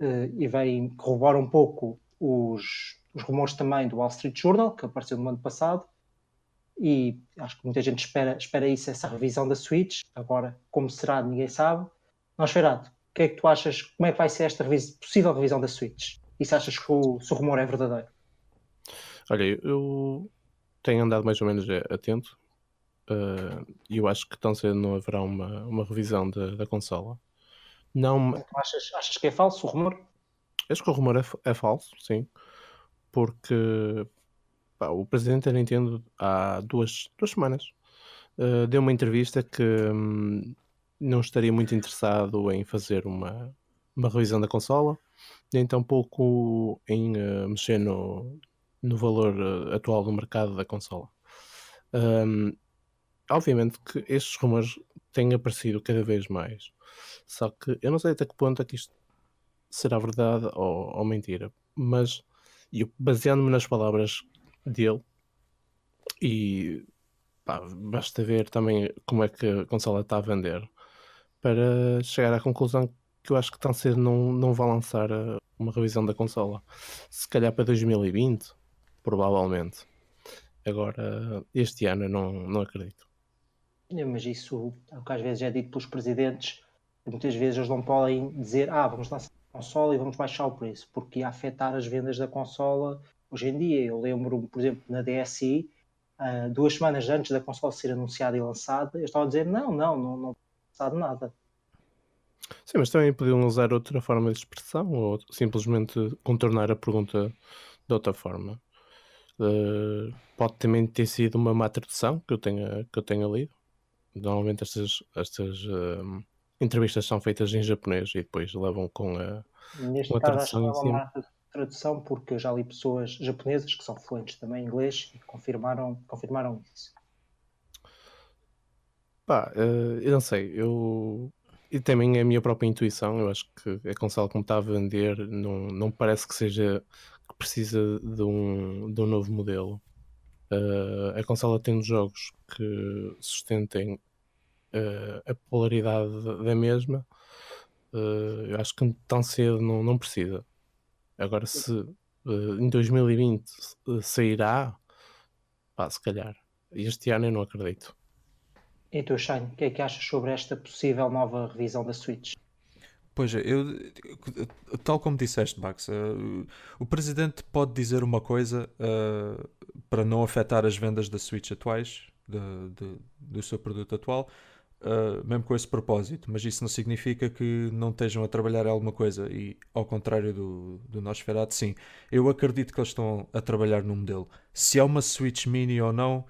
Speaker 1: Eh, e vem corroborar um pouco os, os rumores também do Wall Street Journal, que apareceu no ano passado, e acho que muita gente espera, espera isso, essa revisão da Switch. Agora, como será, ninguém sabe. Nosferatu, o que é que tu achas, como é que vai ser esta possível revisão da Switch? E se achas que o, se o rumor é verdadeiro?
Speaker 2: Olha, eu tenho andado mais ou menos eh, atento eh, e eu acho que tão cedo não haverá uma, uma revisão da, da consola. Não,
Speaker 1: Tu achas, achas que é falso o rumor?
Speaker 2: acho que o rumor é, é falso, sim, porque pá, o presidente da Nintendo há duas, duas semanas eh, deu uma entrevista que hum, não estaria muito interessado em fazer uma, uma revisão da consola, nem tampouco em eh, mexer no, no valor eh, atual do mercado da consola. Hum, obviamente que estes rumores têm aparecido cada vez mais, só que eu não sei até que ponto é que isto será verdade ou, ou mentira, mas eu baseando-me nas palavras dele e pá, basta ver também como é que a consola está a vender para chegar à conclusão que eu acho que tão cedo não, não vai lançar eh, uma revisão da consola. Se calhar para 2020, provavelmente. Agora, este ano eu não, não acredito.
Speaker 1: Mas isso é o que às vezes é dito pelos presidentes. e Muitas vezes eles não podem dizer, ah, vamos lançar consola e vamos baixar o preço, porque ia afetar as vendas da consola hoje em dia. Eu lembro, por exemplo, na DSi, ah, duas semanas antes da consola ser anunciada e lançada, eles estavam a dizer, não, não, não, não lançado nada.
Speaker 2: Sim, mas também podiam usar outra forma de expressão ou simplesmente contornar a pergunta de outra forma. Eh, pode também ter sido uma má tradução que eu tenha, que eu tenha lido. Normalmente estas, estas eh, entrevistas são feitas em japonês e depois levam com a,
Speaker 1: Neste
Speaker 2: com a tradução em cima.
Speaker 1: tradução, porque eu já li pessoas japonesas que são fluentes também em inglês e confirmaram, confirmaram isso.
Speaker 2: Pá, eh, eu não sei, eu. E também é a minha própria intuição, eu acho que a consola como está a vender não, não parece que seja que precisa de um, de um novo modelo. Eh, a consola tem jogos que sustentem a popularidade da- mesma. Eh, eu acho que tão cedo não, não precisa. Agora, se eh, em 2020 eh, sairá, pá, se calhar. Este ano eu não acredito.
Speaker 1: E tu, Shane, o que é que achas sobre esta possível nova revisão da Switch?
Speaker 3: Pois é, eu, tal como disseste, Max, eh, o presidente pode dizer uma coisa eh, para não afetar as vendas da Switch atuais, de- de- do seu produto atual, eh, mesmo com esse propósito, mas isso não significa que não estejam a trabalhar alguma coisa, e ao contrário do, do Nosferatu, sim, eu acredito que eles estão a trabalhar num modelo. Se é uma Switch Mini ou não,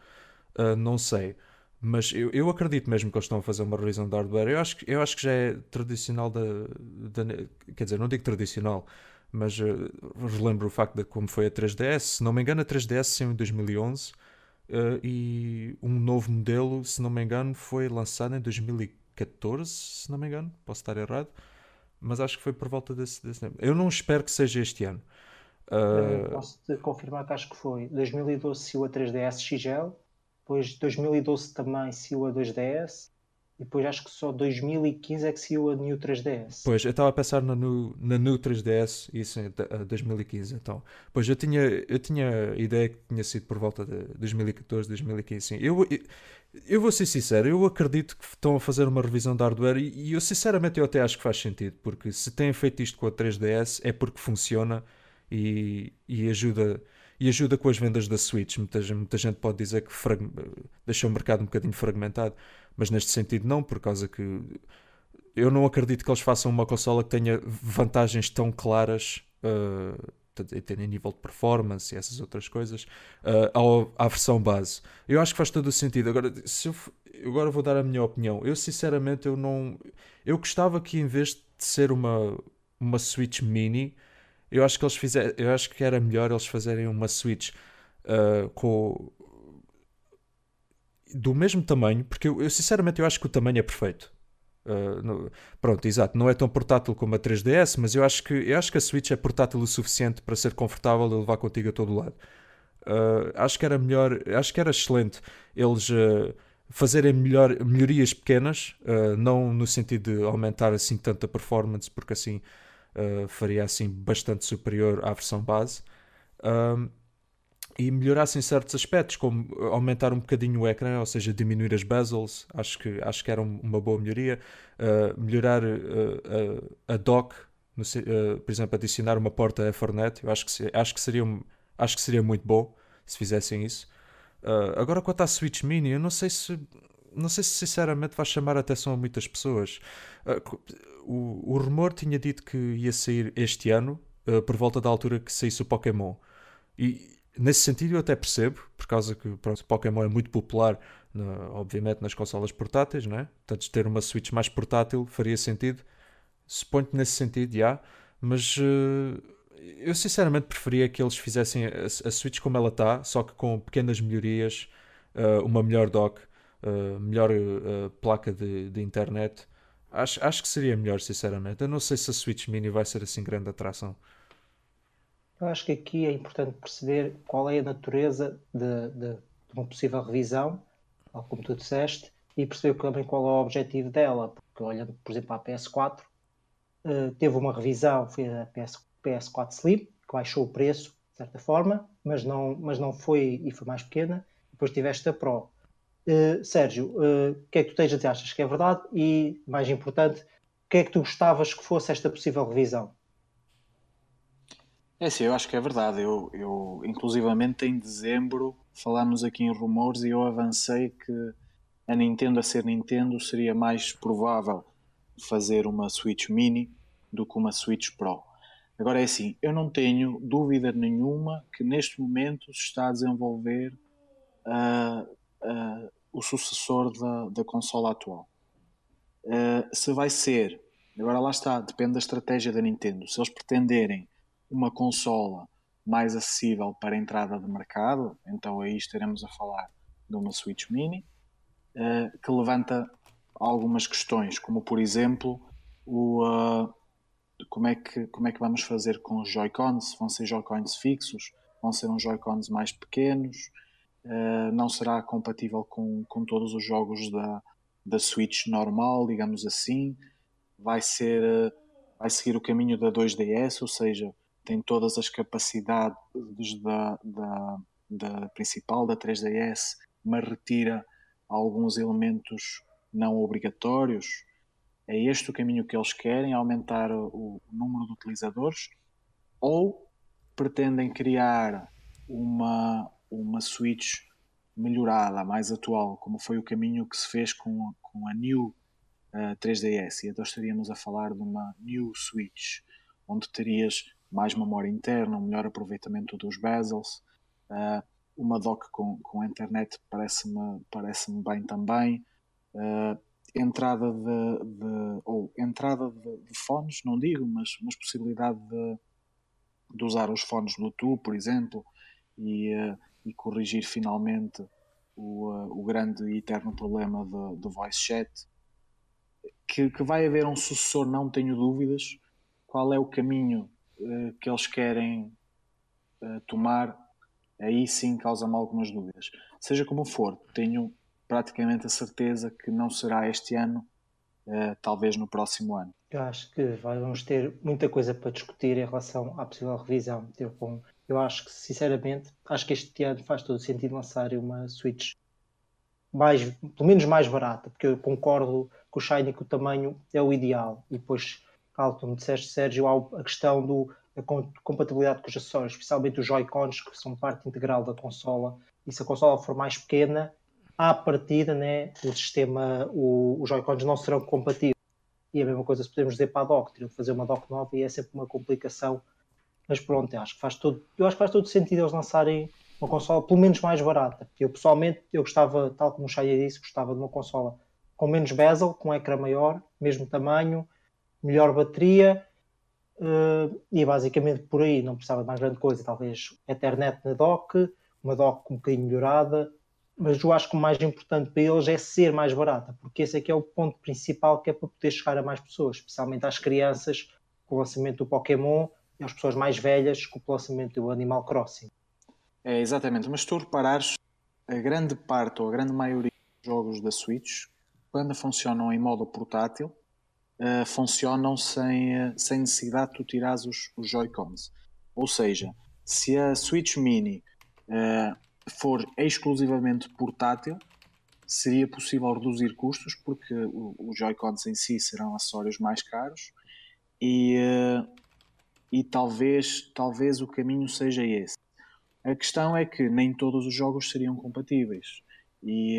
Speaker 3: eh, não sei. Mas eu, eu acredito mesmo que eles estão a fazer uma revisão de hardware. Eu acho, eu acho que já é tradicional da, da- Quer dizer, não digo tradicional, mas eh, relembro o facto de como foi a 3DS. Se não me engano, a 3DS saiu em 2011 eh, e um novo modelo, se não me engano, foi lançado em 2014. Se não me engano, posso estar errado, mas acho que foi por volta desse, desse tempo. Eu não espero que seja este ano.
Speaker 1: Eh,
Speaker 3: Eh,
Speaker 1: Posso-te confirmar que acho que foi 2012 saiu a 3DS XL, depois 2012 também saiu a 2DS, depois acho que só 2015 é que saiu a New 3DS.
Speaker 3: Pois, eu estava a pensar na New, na New 3DS, isso em eh, 2015, então. Pois, eu tinha, eu tinha a ideia que tinha sido por volta de 2014, 2015, sim. Eu, eu, eu vou ser sincero, eu acredito que estão a fazer uma revisão de hardware e, e eu sinceramente eu até acho que faz sentido, porque se têm feito isto com a 3DS é porque funciona e, e ajuda... E ajuda com as vendas da Switch. Muita, muita gente pode dizer que frag- deixou o mercado um bocadinho fragmentado, mas neste sentido não, por causa que eu não acredito que eles façam uma consola que tenha vantagens tão claras uh, até em nível de performance e essas outras coisas uh, ao- à versão base. Eu acho que faz todo o sentido. Agora, se eu, agora vou dar a minha opinião. Eu sinceramente eu não. Eu gostava que em vez de ser uma, uma Switch Mini, eu acho que eles fizer, eu acho que era melhor eles fazerem uma Switch uh, com do mesmo tamanho, porque eu, eu, sinceramente eu acho que o tamanho é perfeito. Uh, no- pronto, exato, não é tão portátil como a 3DS, mas eu acho que eu acho que a Switch é portátil o suficiente para ser confortável e levar contigo a todo lado. Uh, acho que era melhor, acho que era excelente eles uh, fazerem melhor, melhorias pequenas, não no sentido de aumentar assim tanta performance, porque assim faria assim bastante superior à versão base. E melhorassem certos aspectos, como aumentar um bocadinho o ecrã, ou seja, diminuir as bezels, acho que, acho que era um- uma boa melhoria. Uh, melhorar uh, a dock, no por exemplo, adicionar uma porta Ethernet, eu acho que, acho que, seria, acho que seria muito bom se fizessem isso. Agora, quanto à Switch Mini, eu não sei se. Não sei se sinceramente vai chamar a atenção a muitas pessoas. O, o rumor tinha dito que ia sair este ano, por volta da altura que saísse o Pokémon. E nesse sentido eu até percebo, por causa que pronto, Pokémon é muito popular, na- obviamente, nas consolas portáteis, né? Portanto, ter uma Switch mais portátil faria sentido. Suponho que nesse sentido, já. Mas eh, eu sinceramente preferia que eles fizessem a, a Switch como ela está, só que com pequenas melhorias, eh, uma melhor dock, eh, melhor placa de, de internet. Acho, acho que seria melhor, sinceramente. Eu não sei se a Switch Mini vai ser assim grande atração.
Speaker 1: Eu acho que aqui é importante perceber qual é a natureza de, de- de uma possível revisão, como tu disseste, e perceber também qual é o objetivo dela. Porque, olhando, por exemplo, à PS4, eh, teve uma revisão, foi a PS, PS4 Slim, que baixou o preço, de certa forma, mas não, mas não foi e foi mais pequena. Depois tiveste a Pro. Eh, Sérgio, eh, o que é que tu tens a dizer? Achas que é verdade? E, mais importante, o que é que tu gostavas que fosse esta possível revisão?
Speaker 4: É sim, eu acho que é verdade. Eu, eu, inclusivamente em dezembro, falámos aqui em rumores e eu avancei que a Nintendo a ser Nintendo seria mais provável fazer uma Switch Mini do que uma Switch Pro. Agora é assim, eu não tenho dúvida nenhuma que neste momento se está a desenvolver ah, ah, o sucessor da, da consola atual. Uh, se vai ser, agora lá está, depende da estratégia da Nintendo. Se eles pretenderem uma consola mais acessível para entrada de mercado, então aí estaremos a falar de uma Switch Mini, uh, que levanta algumas questões, como por exemplo o, uh, como, é que, como é que vamos fazer com os Joy-Cons? Vão ser Joy-Cons fixos? Vão ser uns Joy-Cons mais pequenos? Uh, não será compatível com, com todos os jogos da, da Switch normal, digamos assim? Vai ser vai seguir o caminho da 2DS, ou seja, tem todas as capacidades da, da, da principal, da 3DS, mas retira alguns elementos não obrigatórios. É este o caminho que eles querem, aumentar o, número de utilizadores? Ou pretendem criar uma, uma Switch melhorada, mais atual, como foi o caminho que se fez com, com a New uh, 3DS? E então estaríamos a falar de uma New Switch, onde terias mais memória interna, um melhor aproveitamento dos bezels, uh, uma dock com, com internet parece-me parece bem também, uh, entrada de, de, ou entrada de, de, fones, não digo, mas, mas possibilidade de, de usar os fones Bluetooth, por exemplo, e, uh, e corrigir finalmente o, o grande e eterno problema do voice chat. Que, que vai haver um sucessor, não tenho dúvidas. Qual é o caminho uh, que eles querem uh, tomar? Aí sim causa-me algumas dúvidas. Seja como for, tenho praticamente a certeza que não será este ano, uh, talvez no próximo ano.
Speaker 1: Eu acho que vamos ter muita coisa para discutir em relação à possível revisão. Eu, eu acho que, sinceramente, acho que este ano faz todo sentido lançar uma Switch mais, pelo menos mais barata, porque eu concordo com o Shiny que o tamanho é o ideal. E depois, tal como disseste, Sérgio, a questão do, da compatibilidade com os acessórios, especialmente os Joy-Cons, que são parte integral da consola. E se a consola for mais pequena, à partida, né, o sistema, o, os Joy-Cons não serão compatíveis. E a mesma coisa se podemos dizer para a dock, teriam que fazer uma dock nova e é sempre uma complicação. Mas pronto, eu acho que faz todo, eu acho que faz todo sentido eles lançarem uma consola pelo menos mais barata. Eu pessoalmente, eu gostava, tal como o Shaya disse, gostava de uma consola com menos bezel, com um ecrã maior, mesmo tamanho, melhor bateria uh, e basicamente por aí não precisava de mais grande coisa, talvez Ethernet na dock, uma dock um bocadinho melhorada, mas eu acho que o mais importante para eles é ser mais barata, porque esse aqui é, é o ponto principal que é para poder chegar a mais pessoas, especialmente às crianças com o lançamento do Pokémon e às pessoas mais velhas com o lançamento do Animal Crossing.
Speaker 4: É, exatamente, mas tu reparares, a grande parte ou a grande maioria dos jogos da Switch, quando funcionam em modo portátil, uh, funcionam sem, uh, sem necessidade de tu tirares os, os Joy-Cons. Ou seja, se a Switch Mini uh, for exclusivamente portátil, seria possível reduzir custos, porque os Joy-Cons em si serão acessórios mais caros e, e talvez, talvez o caminho seja esse. A questão é que nem todos os jogos seriam compatíveis e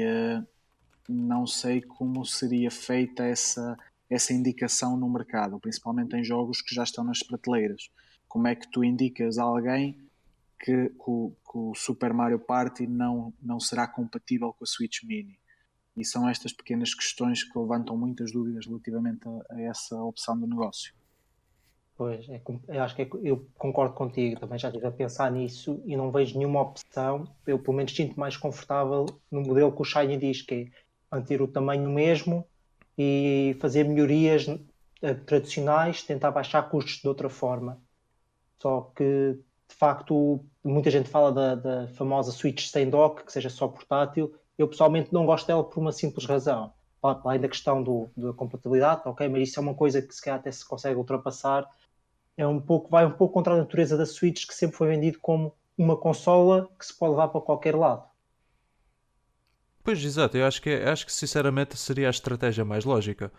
Speaker 4: não sei como seria feita essa, essa indicação no mercado, principalmente em jogos que já estão nas prateleiras. Como é que tu indicas a alguém que, que, o, que, o, Super Mario Party não, não será compatível com a Switch Mini. E são estas pequenas questões que levantam muitas dúvidas relativamente a, a essa opção do negócio.
Speaker 1: Pois, é, eu acho que é, eu concordo contigo, também já estive a pensar nisso e não vejo nenhuma opção. Eu, pelo menos, sinto mais confortável no modelo que o Shiny diz, que é manter o tamanho mesmo e fazer melhorias uh, tradicionais, tentar baixar custos de outra forma. Só que de facto, muita gente fala da, da, famosa Switch sem dock, que seja só portátil. Eu pessoalmente não gosto dela por uma simples razão. Além da questão do, da compatibilidade, ok, mas isso é uma coisa que se calhar até se consegue ultrapassar. É um pouco, vai um pouco contra a natureza da Switch, que sempre foi vendido como uma consola que se pode levar para qualquer lado.
Speaker 3: Pois, exato, eu acho que, acho que sinceramente seria a estratégia mais lógica.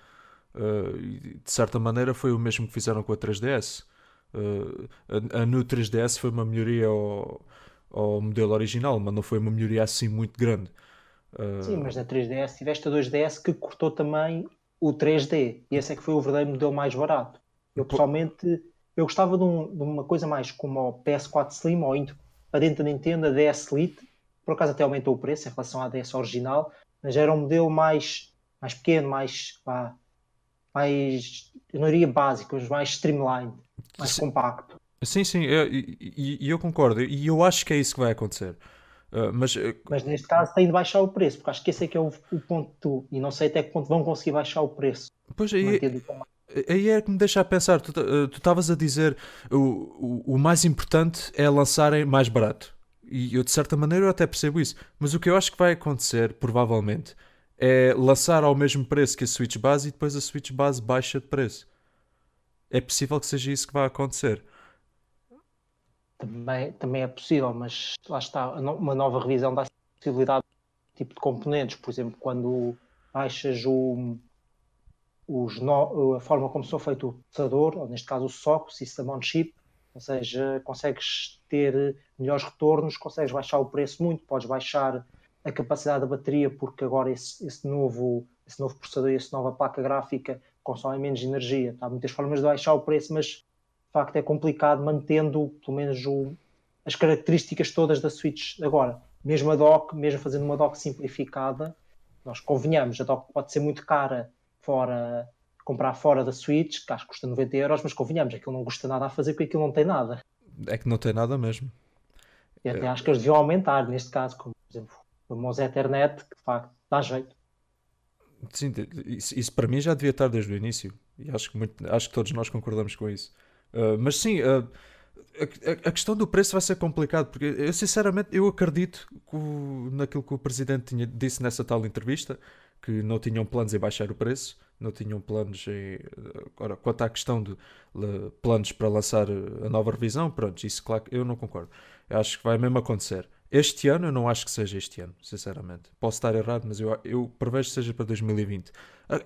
Speaker 3: Uh, de certa maneira foi o mesmo que fizeram com a 3DS. Uh, a, a no 3DS foi uma melhoria ao, ao modelo original, mas não foi uma melhoria assim muito grande.
Speaker 1: Uh... Sim, mas na 3DS tiveste a 2DS que cortou também o 3D e esse é que foi o verdadeiro modelo mais barato. Eu pessoalmente eu gostava de, um, de uma coisa mais como o PS4 Slim ou para dentro da Nintendo, a DS Lite, por acaso até aumentou o preço em relação à DS original, mas era um modelo mais, mais pequeno, mais, pá, mais, eu não diria básico, mas mais streamlined, mais sim, compacto.
Speaker 3: Sim, sim, e eu, eu, concordo, e eu acho que é isso que vai acontecer. Uh, mas, uh,
Speaker 1: mas neste caso tem de baixar o preço, porque acho que esse é que é o, o ponto, e não sei até que ponto vão conseguir baixar o preço.
Speaker 3: Pois aí, aí é que me deixa a pensar, tu estavas a dizer o, o, o mais importante é lançarem mais barato. E eu de certa maneira eu até percebo isso. Mas o que eu acho que vai acontecer, provavelmente, é lançar ao mesmo preço que a Switch base e depois a Switch base baixa de preço. É possível que seja isso que vai acontecer.
Speaker 1: Também, também é possível, mas lá está, uma nova revisão dá possibilidade de tipo de componentes. Por exemplo, quando baixas o, os no, a forma como são feito o processador, ou neste caso o SOC, o System on Chip, ou seja, consegues ter melhores retornos, consegues baixar o preço muito, podes baixar a capacidade da bateria, porque agora esse, esse novo, esse novo processador e essa nova placa gráfica consomem menos energia. Há muitas formas de baixar o preço, mas de facto é complicado mantendo pelo menos o, as características todas da Switch. Agora, mesmo a dock, mesmo fazendo uma dock simplificada, nós convenhamos, a dock pode ser muito cara fora comprar fora da Switch, que acho que custa 90 euros, mas convenhamos, aquilo não custa nada a fazer porque aquilo não tem nada.
Speaker 3: É que não tem nada mesmo.
Speaker 1: E até é. acho que eles deviam aumentar, neste caso, como por exemplo o famoso Ethernet, que de facto dá jeito.
Speaker 3: Sim, isso, isso, para mim já devia estar desde o início. E acho que, muito, acho que todos nós concordamos com isso. Uh, mas sim, uh, a, a, questão do preço vai ser complicado, porque eu sinceramente eu acredito que o, naquilo que o presidente tinha, disse nessa tal entrevista, que não tinham planos em baixar o preço não tinham planos. Agora, quanto à questão de planos para lançar a nova revisão, pronto, isso claro eu não concordo. Eu acho que vai mesmo acontecer. Este ano eu não acho que seja este ano, sinceramente. Posso estar errado, mas eu, eu prevejo que seja para 2020.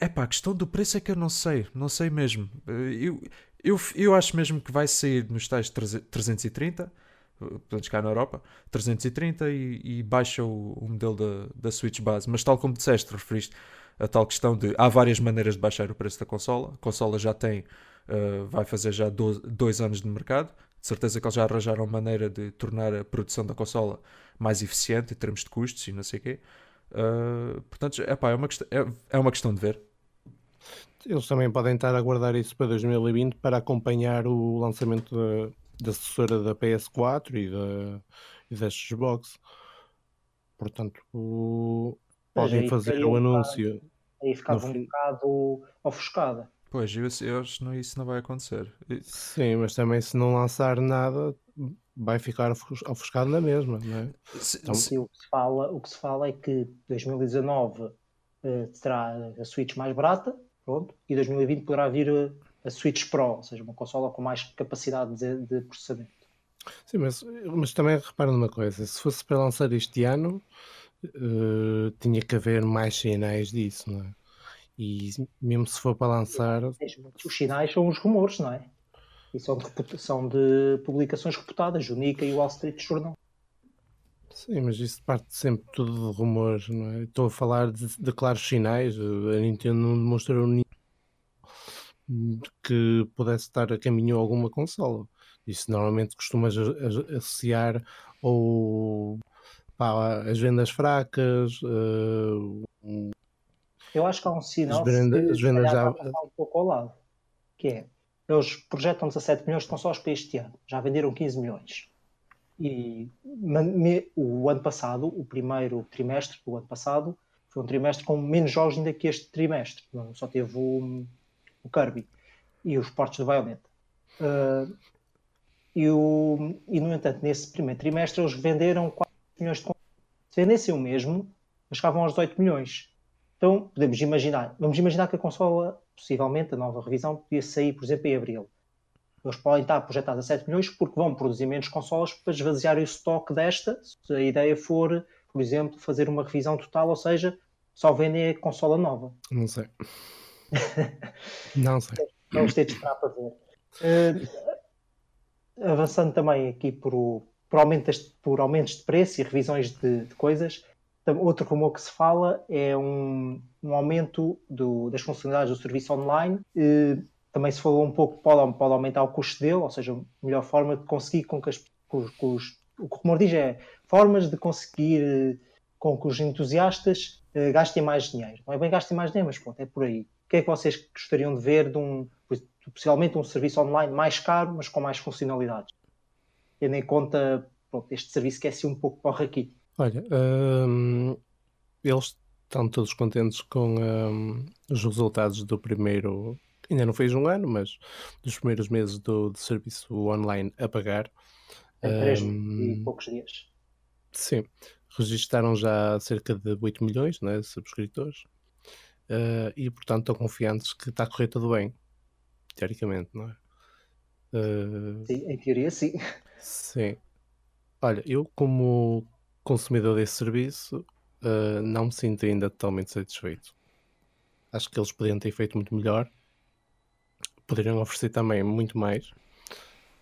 Speaker 3: É pá, a questão do preço é que eu não sei, não sei mesmo. Eu, eu, eu acho mesmo que vai sair nos tais 330, pelo menos cá na Europa, 330 e, e baixa o, o modelo da, da Switch base. Mas tal como disseste, referiste a tal questão de há várias maneiras de baixar o preço da consola. A consola já tem, uh, vai fazer já dois, dois anos de mercado. De certeza que eles já arranjaram maneira de tornar a produção da consola mais eficiente em termos de custos e não sei o quê. Uh, portanto, epá, é, uma questão, é, é uma questão de ver.
Speaker 2: Eles também podem estar a guardar isso para 2020 para acompanhar o lançamento da, da da PS4 e da, e da Xbox. Portanto, podem fazer o anúncio.
Speaker 1: Aí ficava um bocado ofuscada.
Speaker 3: Pois, eu, eu acho que isso não vai acontecer.
Speaker 2: Sim, mas também se não lançar nada, vai ficar ofuscado na mesma, não é?
Speaker 1: Então, o, que se fala, o que se fala é que 2019 uh, eh, terá a Switch mais barata, pronto, e 2020 poderá vir a, a Switch Pro, ou seja, uma consola com mais capacidade de, de processamento.
Speaker 2: Sim, mas, mas também repara numa coisa, se fosse para lançar este ano, uh, tinha que haver mais sinais disso, não é? E mesmo se for para lançar.
Speaker 1: Os sinais são os rumores, não é? E são de, são de publicações reputadas, o Nika e o Wall Street Journal.
Speaker 2: Sim, mas isso parte sempre tudo de rumores, não é? Estou a falar de, de claros sinais. A Nintendo não demonstrou que pudesse estar a caminho alguma consola. Isso normalmente costumas associar ou pá, as vendas fracas. Uh,
Speaker 1: eu acho que há um sinal as vendas, as vendas já... um pouco ao lado, que é eles projetam 17 milhões de consoles para este ano, já venderam 15 milhões. E o ano passado, o primeiro trimestre do ano passado, foi um trimestre com menos jogos ainda que este trimestre. Não, só teve o, o Kirby e os portos do Bayonetta. Uh, e, o, e, no entanto, nesse primeiro trimestre, eles venderam 4 milhões de vendessem o mesmo, chegavam aos 18 milhões. Então, podemos imaginar, vamos imaginar que a consola, possivelmente, a nova revisão, podia sair, por exemplo, em abril. Eles podem estar projetados a 7 milhões porque vão produzir menos consolas para esvaziar o estoque desta, se a ideia for, por exemplo, fazer uma revisão total, ou seja, só vendem a consola nova.
Speaker 2: Não sei. Não sei.
Speaker 1: Vamos ter de esperar para ver. Uh, avançando também aqui por, o, por, aumentos, por aumentos de preço e revisões de, de coisas, outro rumor que se fala é um, um aumento do, das funcionalidades do serviço online. Uh, também se falou um pouco pode, pode aumentar o custo dele, ou seja, a melhor forma de conseguir com que as, com, com os, o que o rumor diz é formas de conseguir eh, com que os entusiastas uh, gastem mais dinheiro. Não é bem gastem mais dinheiro, mas pronto, é por aí. que é que vocês gostariam de ver de um, possivelmente um serviço online mais caro, mas com mais funcionalidades? Tendo em conta pronto, este serviço que é assim um pouco para o Rakit.
Speaker 2: Olha, hum, eles estão todos contentes com hum, os resultados do primeiro, ainda não fez um ano, mas dos primeiros meses do, do serviço online a pagar.
Speaker 1: Em três hum, e poucos dias.
Speaker 2: Sim, registaram já cerca de 8 milhões né, de subscritores uh, e, portanto, estão confiantes que está a correr tudo bem, teoricamente, não é?
Speaker 1: Sim, em teoria, sim.
Speaker 2: Sim. Olha, eu, como consumidor desse serviço, uh, não me sinto ainda totalmente satisfeito. Acho que eles podiam ter feito muito melhor, poderiam oferecer também muito mais.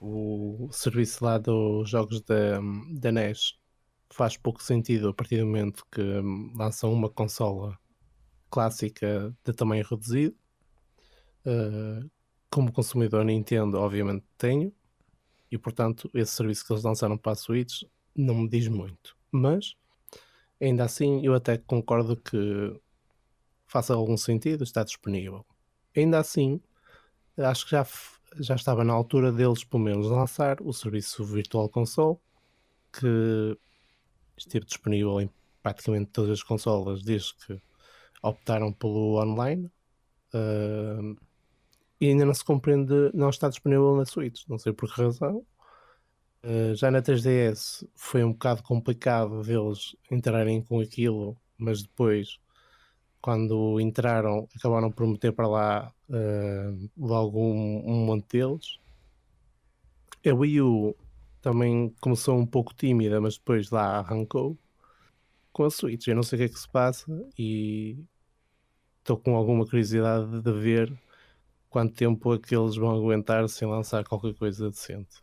Speaker 2: O serviço lá dos jogos da, da NES faz pouco sentido a partir do momento que hum, lançam uma consola clássica de tamanho reduzido. Uh, como consumidor Nintendo, obviamente tenho, e portanto esse serviço que eles lançaram para a Switch não me diz muito. Mas ainda assim eu até concordo que faça algum sentido, está disponível. Ainda assim, acho que já, já estava na altura deles, pelo menos, lançar o serviço Virtual Console, que esteve disponível em praticamente todas as consolas desde que optaram pelo online. E ainda não se compreende, não está disponível na Switch, não sei por que razão. Uh, já na 3DS foi um bocado complicado deles entrarem com aquilo, mas depois, quando entraram, acabaram por meter para lá uh, logo um, um monte deles. A Wii U também começou um pouco tímida, mas depois lá arrancou com a Switch. Eu não sei o que é que se passa e estou com alguma curiosidade de ver quanto tempo é que eles vão aguentar sem lançar qualquer coisa decente.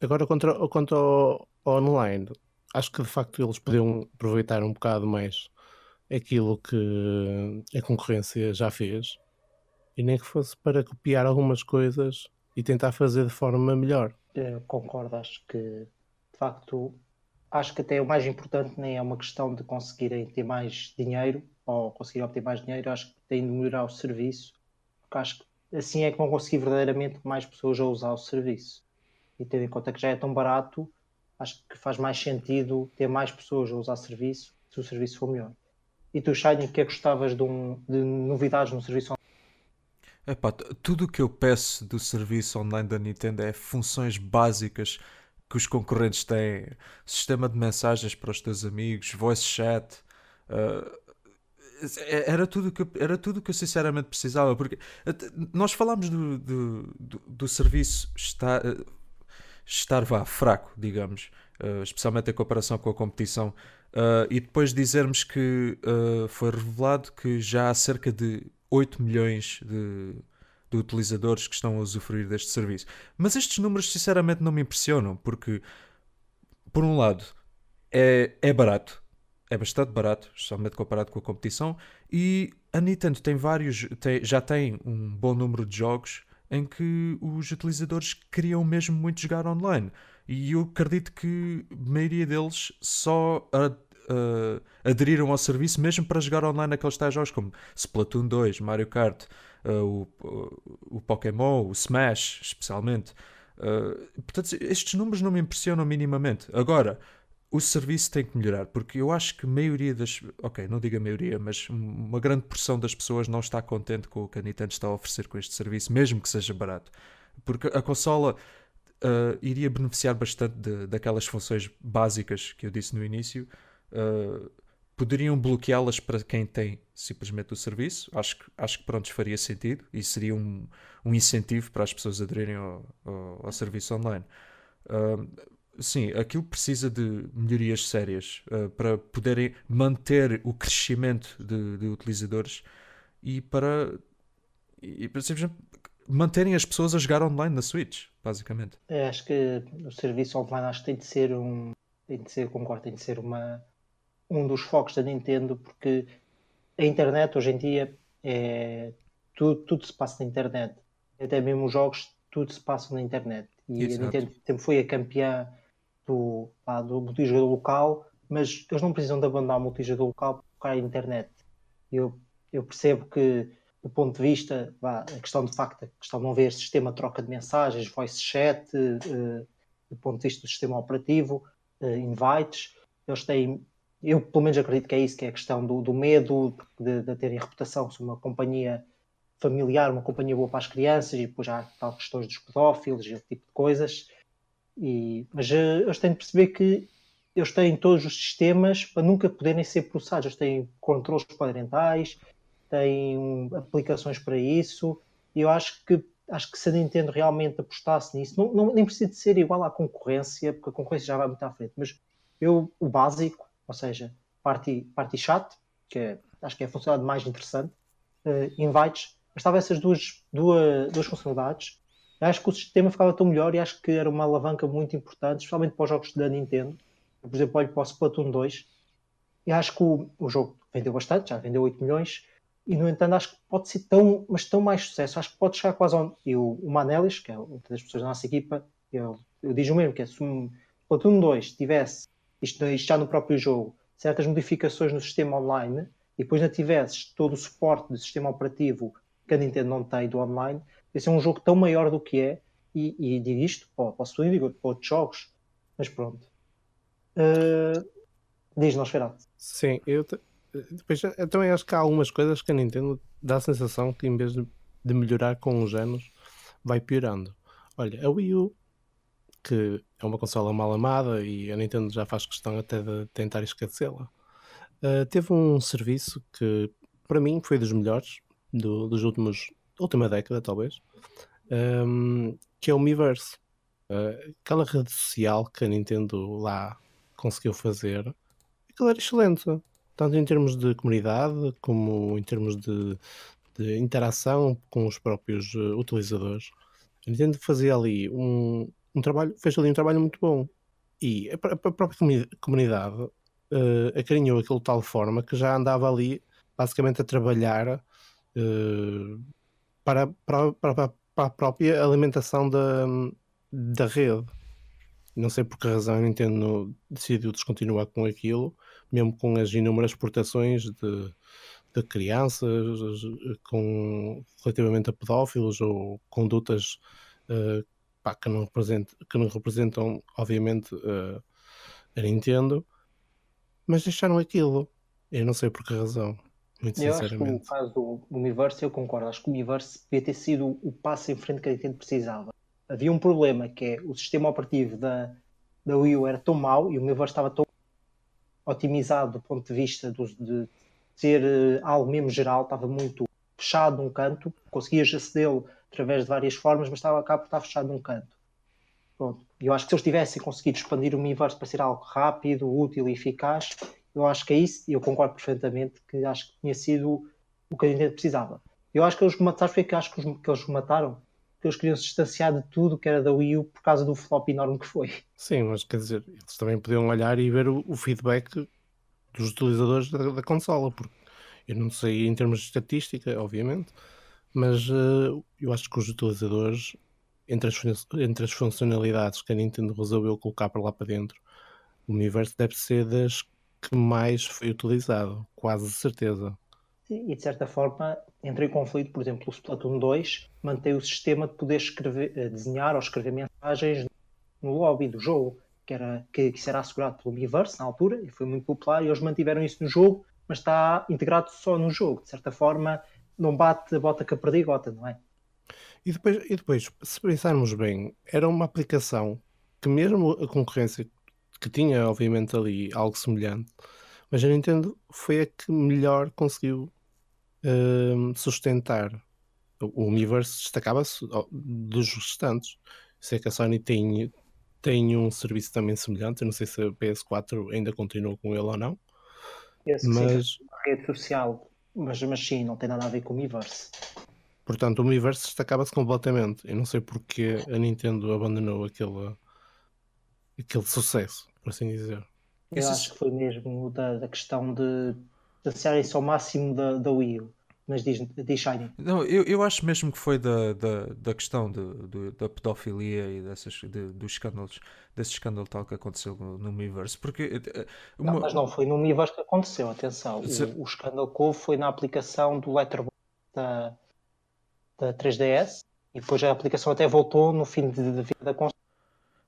Speaker 2: Agora, quanto, quanto ao, online, acho que de facto eles podiam aproveitar um bocado mais aquilo que a concorrência já fez e nem que fosse para copiar algumas coisas e tentar fazer de forma melhor.
Speaker 1: Eh, concordo, acho que de facto acho que até o mais importante nem é uma questão de conseguirem ter mais dinheiro ou conseguir obter mais dinheiro, acho que tem de melhorar o serviço, porque acho que assim é que vão conseguir verdadeiramente mais pessoas a usar o serviço. E tendo em conta que já é tão barato, acho que faz mais sentido ter mais pessoas a usar o serviço se o serviço for melhor. E tu, Shining, que é que gostavas de, um, de novidades no serviço
Speaker 3: Epá, tudo o que eu peço do serviço online da Nintendo é funções básicas que os concorrentes têm. Sistema de mensagens para os teus amigos, voice chat. Uh, era tudo que era tudo que eu sinceramente precisava porque nós falámos do, do, do, do serviço estar estar vá fraco digamos uh, especialmente em comparação com a competição uh, e depois dizermos que uh, foi revelado que já há cerca de 8 milhões de, de utilizadores que estão a usufruir deste serviço. Mas estes números, sinceramente, não me impressionam, porque, por um lado, é, é barato, é bastante barato, especialmente comparado com a competição, e a Nintendo tem vários, tem, já tem um bom número de jogos em que os utilizadores queriam mesmo muito jogar online. E eu acredito que a maioria deles só uh, aderiram ao serviço mesmo para jogar online aqueles tais jogos como Splatoon 2, Mario Kart, uh, o, o, Pokémon, o Smash, especialmente. Uh, portanto, estes números não me impressionam minimamente. Agora, o serviço tem que melhorar, porque eu acho que a maioria das. Ok, não digo a maioria, mas uma grande porção das pessoas não está contente com o que a Nintendo está a oferecer com este serviço, mesmo que seja barato. Porque a consola uh, iria beneficiar bastante de, daquelas funções básicas que eu disse no início, uh, poderiam bloqueá-las para quem tem simplesmente o serviço. Acho que, acho que pronto, faria sentido e seria um, um incentivo para as pessoas aderirem ao, ao, ao serviço online. Uh, sim, aquilo precisa de melhorias sérias uh, para poderem manter o crescimento de, de utilizadores e para, e para simplesmente manterem as pessoas a jogar online na Switch, basicamente.
Speaker 1: É, acho que o serviço online acho que tem de ser um tem de ser, concordo, tem de ser uma um dos focos da Nintendo, porque a internet hoje em dia é tudo, tudo se passa na internet. Até mesmo os jogos, tudo se passa na internet. E Exato. a Nintendo sempre foi a campeã do, lá, do multijogador local, mas eles não precisam de abandonar o multijogador local para a internet. Eu eu percebo que do ponto de vista, vá, a questão de facto, a questão de não ver sistema de troca de mensagens, voice chat, uh, do ponto de vista do sistema operativo, uh, invites, eles têm, eu pelo menos acredito que é isso, que é a questão do, do medo de, de terem reputação, se uma companhia familiar, uma companhia boa para as crianças, e depois há tal questões dos pedófilos e esse tipo de coisas. E, mas uh, eles têm de perceber que eles têm todos os sistemas para nunca poderem ser processados. Eles têm controles parentais, têm aplicações para isso, e eu acho que acho que se a Nintendo realmente apostasse nisso, não, não, nem precisa de ser igual à concorrência, porque a concorrência já vai muito à frente, mas eu, o básico, ou seja, Party, party Chat, que é, acho que é a funcionalidade mais interessante, uh, Invites, bastava essas duas, duas, duas funcionalidades, acho que o sistema ficava tão melhor e acho que era uma alavanca muito importante, especialmente para os jogos da Nintendo. Por exemplo, olho para o Splatoon 2 e acho que o, o jogo vendeu bastante, já vendeu 8 milhões, e no entanto acho que pode ser tão, mas tão mais sucesso, acho que pode chegar quase ao. E o, o Manelis, que é uma das pessoas da nossa equipa, eu, eu digo o mesmo, que é se um Splatoon 2 tivesse isto, isto já no próprio jogo, certas modificações no sistema online, e depois ainda tivesses todo o suporte do sistema operativo que a Nintendo não tem do online, esse é um jogo tão maior do que é, e, e digo isto, pô, posso digo para outros jogos, mas pronto. Uh, diz Nosferatu.
Speaker 2: Sim, eu, te, depois, eu também acho que há algumas coisas que a Nintendo dá a sensação que em vez de, de melhorar com os anos, vai piorando. Olha, a Wii U, que é uma consola mal amada e a Nintendo já faz questão até de tentar esquecê-la, uh, teve um serviço que para mim foi dos melhores do, dos últimos última década, talvez, um, que é o Miiverse. Uh, aquela rede social que a Nintendo lá conseguiu fazer, aquilo era excelente tanto em termos de comunidade como em termos de, de interação com os próprios uh, utilizadores. A Nintendo fazia ali um, um trabalho, fez ali um trabalho muito bom e a, a própria comunidade uh, acarinhou aquilo de tal forma que já andava ali basicamente a trabalhar uh, para, para, para, para, a própria alimentação da, da rede. Não sei por que razão a Nintendo decidiu descontinuar com aquilo, mesmo com as inúmeras exportações de, de crianças com, relativamente a pedófilos ou condutas uh, pá, que, não que não representam, obviamente, uh, a Nintendo, mas deixaram aquilo. Eu não sei por que razão. Muito eu
Speaker 1: acho que no caso do Universe, eu concordo. Acho que o Universe devia ter sido o passo em frente que a Nintendo precisava havia um problema que é o sistema operativo da, da Wii U era tão mau e o meu estava tão otimizado do ponto de vista de ser uh, algo mesmo geral, estava muito fechado num canto, conseguias acedê-lo através de várias formas, mas estava cá por estar fechado num canto. Pronto. Eu acho que se eles tivessem conseguido expandir o universo para ser algo rápido, útil e eficaz, eu acho que é isso, e eu concordo perfeitamente que acho que tinha sido o que a gente precisava. Eu acho que eles mataram, foi que acho que, os, que eles mataram que eles queriam se distanciar de tudo que era da Wii U por causa do flop enorme que foi.
Speaker 2: Sim, mas quer dizer, eles também podiam olhar e ver o, o feedback dos utilizadores da, da, consola, porque eu não sei em termos de estatística, obviamente, mas uh, eu acho que os utilizadores, entre as, entre as funcionalidades que a Nintendo resolveu colocar para lá para dentro, o universo deve ser das que mais foi utilizado, quase certeza
Speaker 1: e de certa forma entra em conflito, por exemplo, o Splatoon 2 mantém o sistema de poder escrever, eh, desenhar ou escrever mensagens no lobby do jogo, que, era, que, que era assegurado pelo Miiverse na altura e foi muito popular e eles mantiveram isso no jogo, mas está integrado só no jogo. De certa forma, não bate a bota com a perdigota, não é?
Speaker 2: E depois, e depois, se pensarmos bem, era uma aplicação que mesmo a concorrência que tinha, obviamente, ali algo semelhante, mas a Nintendo foi a que melhor conseguiu uh, sustentar. O Universe destacava-se dos restantes. Sei que a Sony tem, tem um serviço também semelhante. Eu não sei se a PS4 ainda continua com ele ou não.
Speaker 1: Esse mas rede social, mas, mas sim, não tem nada a ver com o Universe.
Speaker 2: Portanto, o Universe destacava-se completamente. Eu não sei porque a Nintendo abandonou aquele, aquele sucesso, por assim dizer.
Speaker 1: Eu acho que foi mesmo da, da questão de distanciarem-se ao máximo da, da Wii U. Mas diz, diz Shiny.
Speaker 3: Não, eu, eu acho mesmo que foi da, da, da questão de, de- da pedofilia e dessas, de- dos escândalos, desse escândalo tal que aconteceu no, no Miiverse. Porque eh,
Speaker 1: Não,
Speaker 3: uma-
Speaker 1: mas não foi no universo que aconteceu, atenção.
Speaker 3: Se-
Speaker 1: O, o escândalo que houve foi na aplicação do Letterboxd da, da 3DS e depois a aplicação até voltou no fim de, de vida da.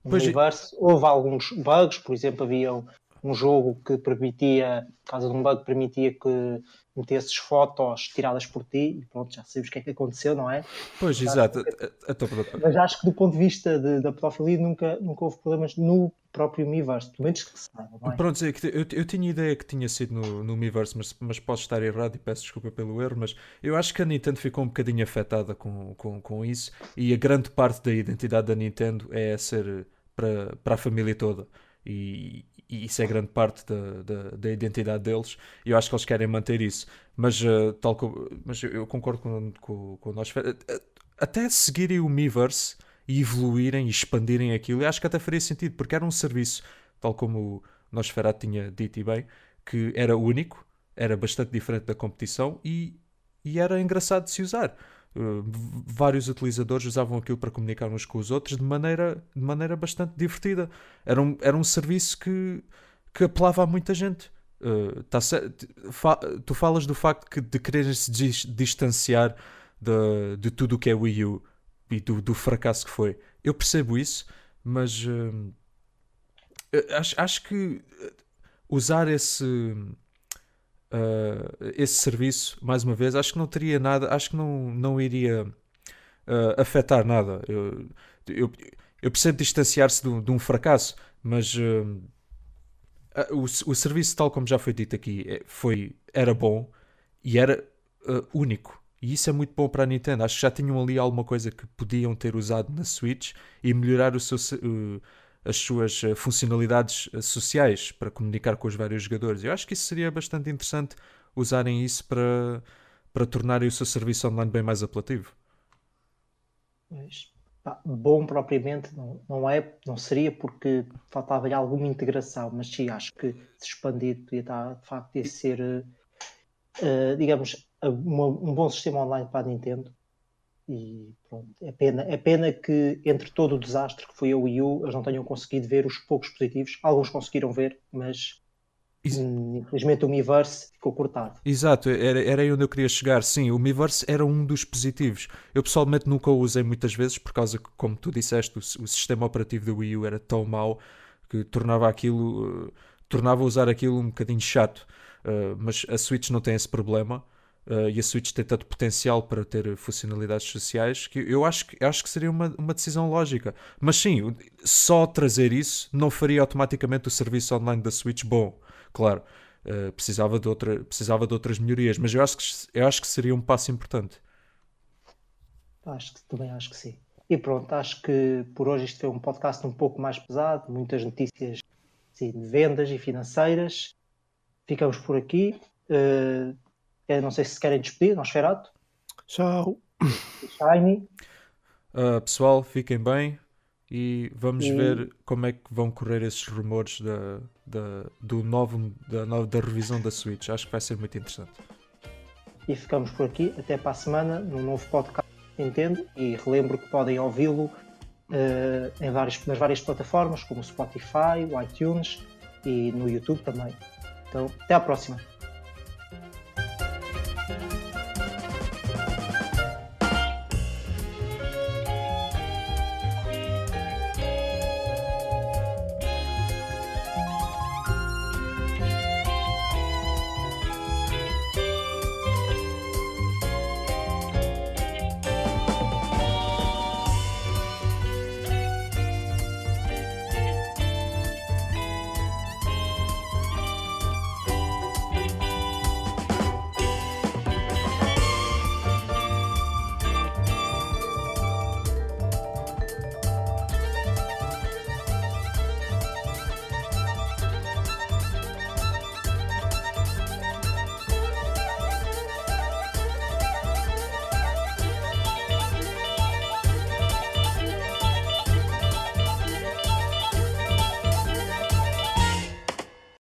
Speaker 1: No
Speaker 3: Pois
Speaker 1: universo houve alguns bugs, por exemplo, havia um, jogo que permitia, por causa de um bug, permitia que metesses fotos tiradas por ti e pronto, já sabemos o que é que aconteceu, não é?
Speaker 3: Pois, exato. Eh, então, pronto.
Speaker 1: Mas acho que do ponto de vista de- da pedofilia nunca, nunca houve problemas no próprio universo, pelo menos que se saiba, não é?
Speaker 3: Pronto, é que eu, eu tinha ideia que tinha sido no, no Miiverse, mas, mas posso estar errado e peço desculpa pelo erro, mas eu acho que a Nintendo ficou um bocadinho afetada com, com, com isso e a grande parte da identidade da Nintendo é ser para, para a família toda e, e isso é grande parte da, da, da identidade deles e eu acho que eles querem manter isso. Mas, eh, tal como, mas eu, concordo com, com, com nós. Até seguirem o Miiverse e evoluírem e expandirem aquilo, eu acho que até faria sentido, porque era um serviço, tal como o Nosferatu tinha dito e bem, que era único, era bastante diferente da competição e, e era engraçado de se usar. Uh, vários utilizadores usavam aquilo para comunicar uns com os outros de maneira, de maneira bastante divertida. Era um, era um serviço que, que apelava a muita gente. Uh, tá fa- tu falas do facto que, de querer se dis- distanciar de, de tudo o que é Wii U e do, do fracasso que foi. Eu percebo isso, mas eh, acho, acho que usar esse uh, esse serviço mais uma vez acho que não teria nada acho que não, não iria uh, afetar nada. Eu, eu, eu percebo distanciar-se de, um- de um fracasso mas a- o, o serviço tal como já foi dito aqui foi, era bom e era uh, único. E isso é muito bom para a Nintendo. Acho que já tinham ali alguma coisa que podiam ter usado na Switch e melhorar o seu, se- uh, as suas uh, funcionalidades uh, sociais para comunicar com os vários jogadores eu acho que isso seria bastante interessante usarem isso para, para tornarem o seu serviço online bem mais apelativo
Speaker 1: Mas, pá, bom propriamente não, não é, não seria porque faltava-lhe alguma integração, mas sim, acho que se expandir podia estar, de facto, ia ser, eh, eh, digamos, uma- um bom sistema online para a Nintendo. E pronto, é pena, é pena que entre todo o desastre que foi a Wii U, eles não tenham conseguido ver os poucos positivos. Alguns conseguiram ver, mas
Speaker 3: Isso-
Speaker 1: hum, infelizmente o Miiverse ficou cortado.
Speaker 3: Exato, era, era aí onde eu queria chegar. Sim, o Miiverse era um dos positivos. Eu pessoalmente nunca o usei muitas vezes por causa que, como tu disseste, o, o sistema operativo da Wii U era tão mau que tornava aquilo, eh, tornava usar aquilo um bocadinho chato. Eh, mas a Switch não tem esse problema. Eh, e a Switch tem tanto potencial para ter funcionalidades sociais que eu acho que, acho que seria uma, uma decisão lógica. Mas sim, só trazer isso não faria automaticamente o serviço online da Switch bom. Claro, eh, precisava, de outra, precisava de outras melhorias, mas eu acho, que, eu acho que seria um passo importante.
Speaker 1: Acho que também acho que sim. E pronto, acho que por hoje isto foi um podcast um pouco mais pesado, muitas notícias sim, de vendas e financeiras. Ficamos por aqui. Eu não sei se querem despedir, Nosferatu,
Speaker 2: Tchau.
Speaker 1: Shiny.
Speaker 3: Ah, pessoal, fiquem bem e vamos
Speaker 1: E-
Speaker 3: ver como é que vão correr esses rumores da, da, do novo, da, nova- da revisão da Switch. Acho que vai ser muito interessante.
Speaker 1: E ficamos por aqui. Até para a semana, num novo podcast Nintendo. E relembro que podem ouvi-lo eh, em várias, nas várias plataformas, como o Spotify, o iTunes e no YouTube também. Então, até à próxima.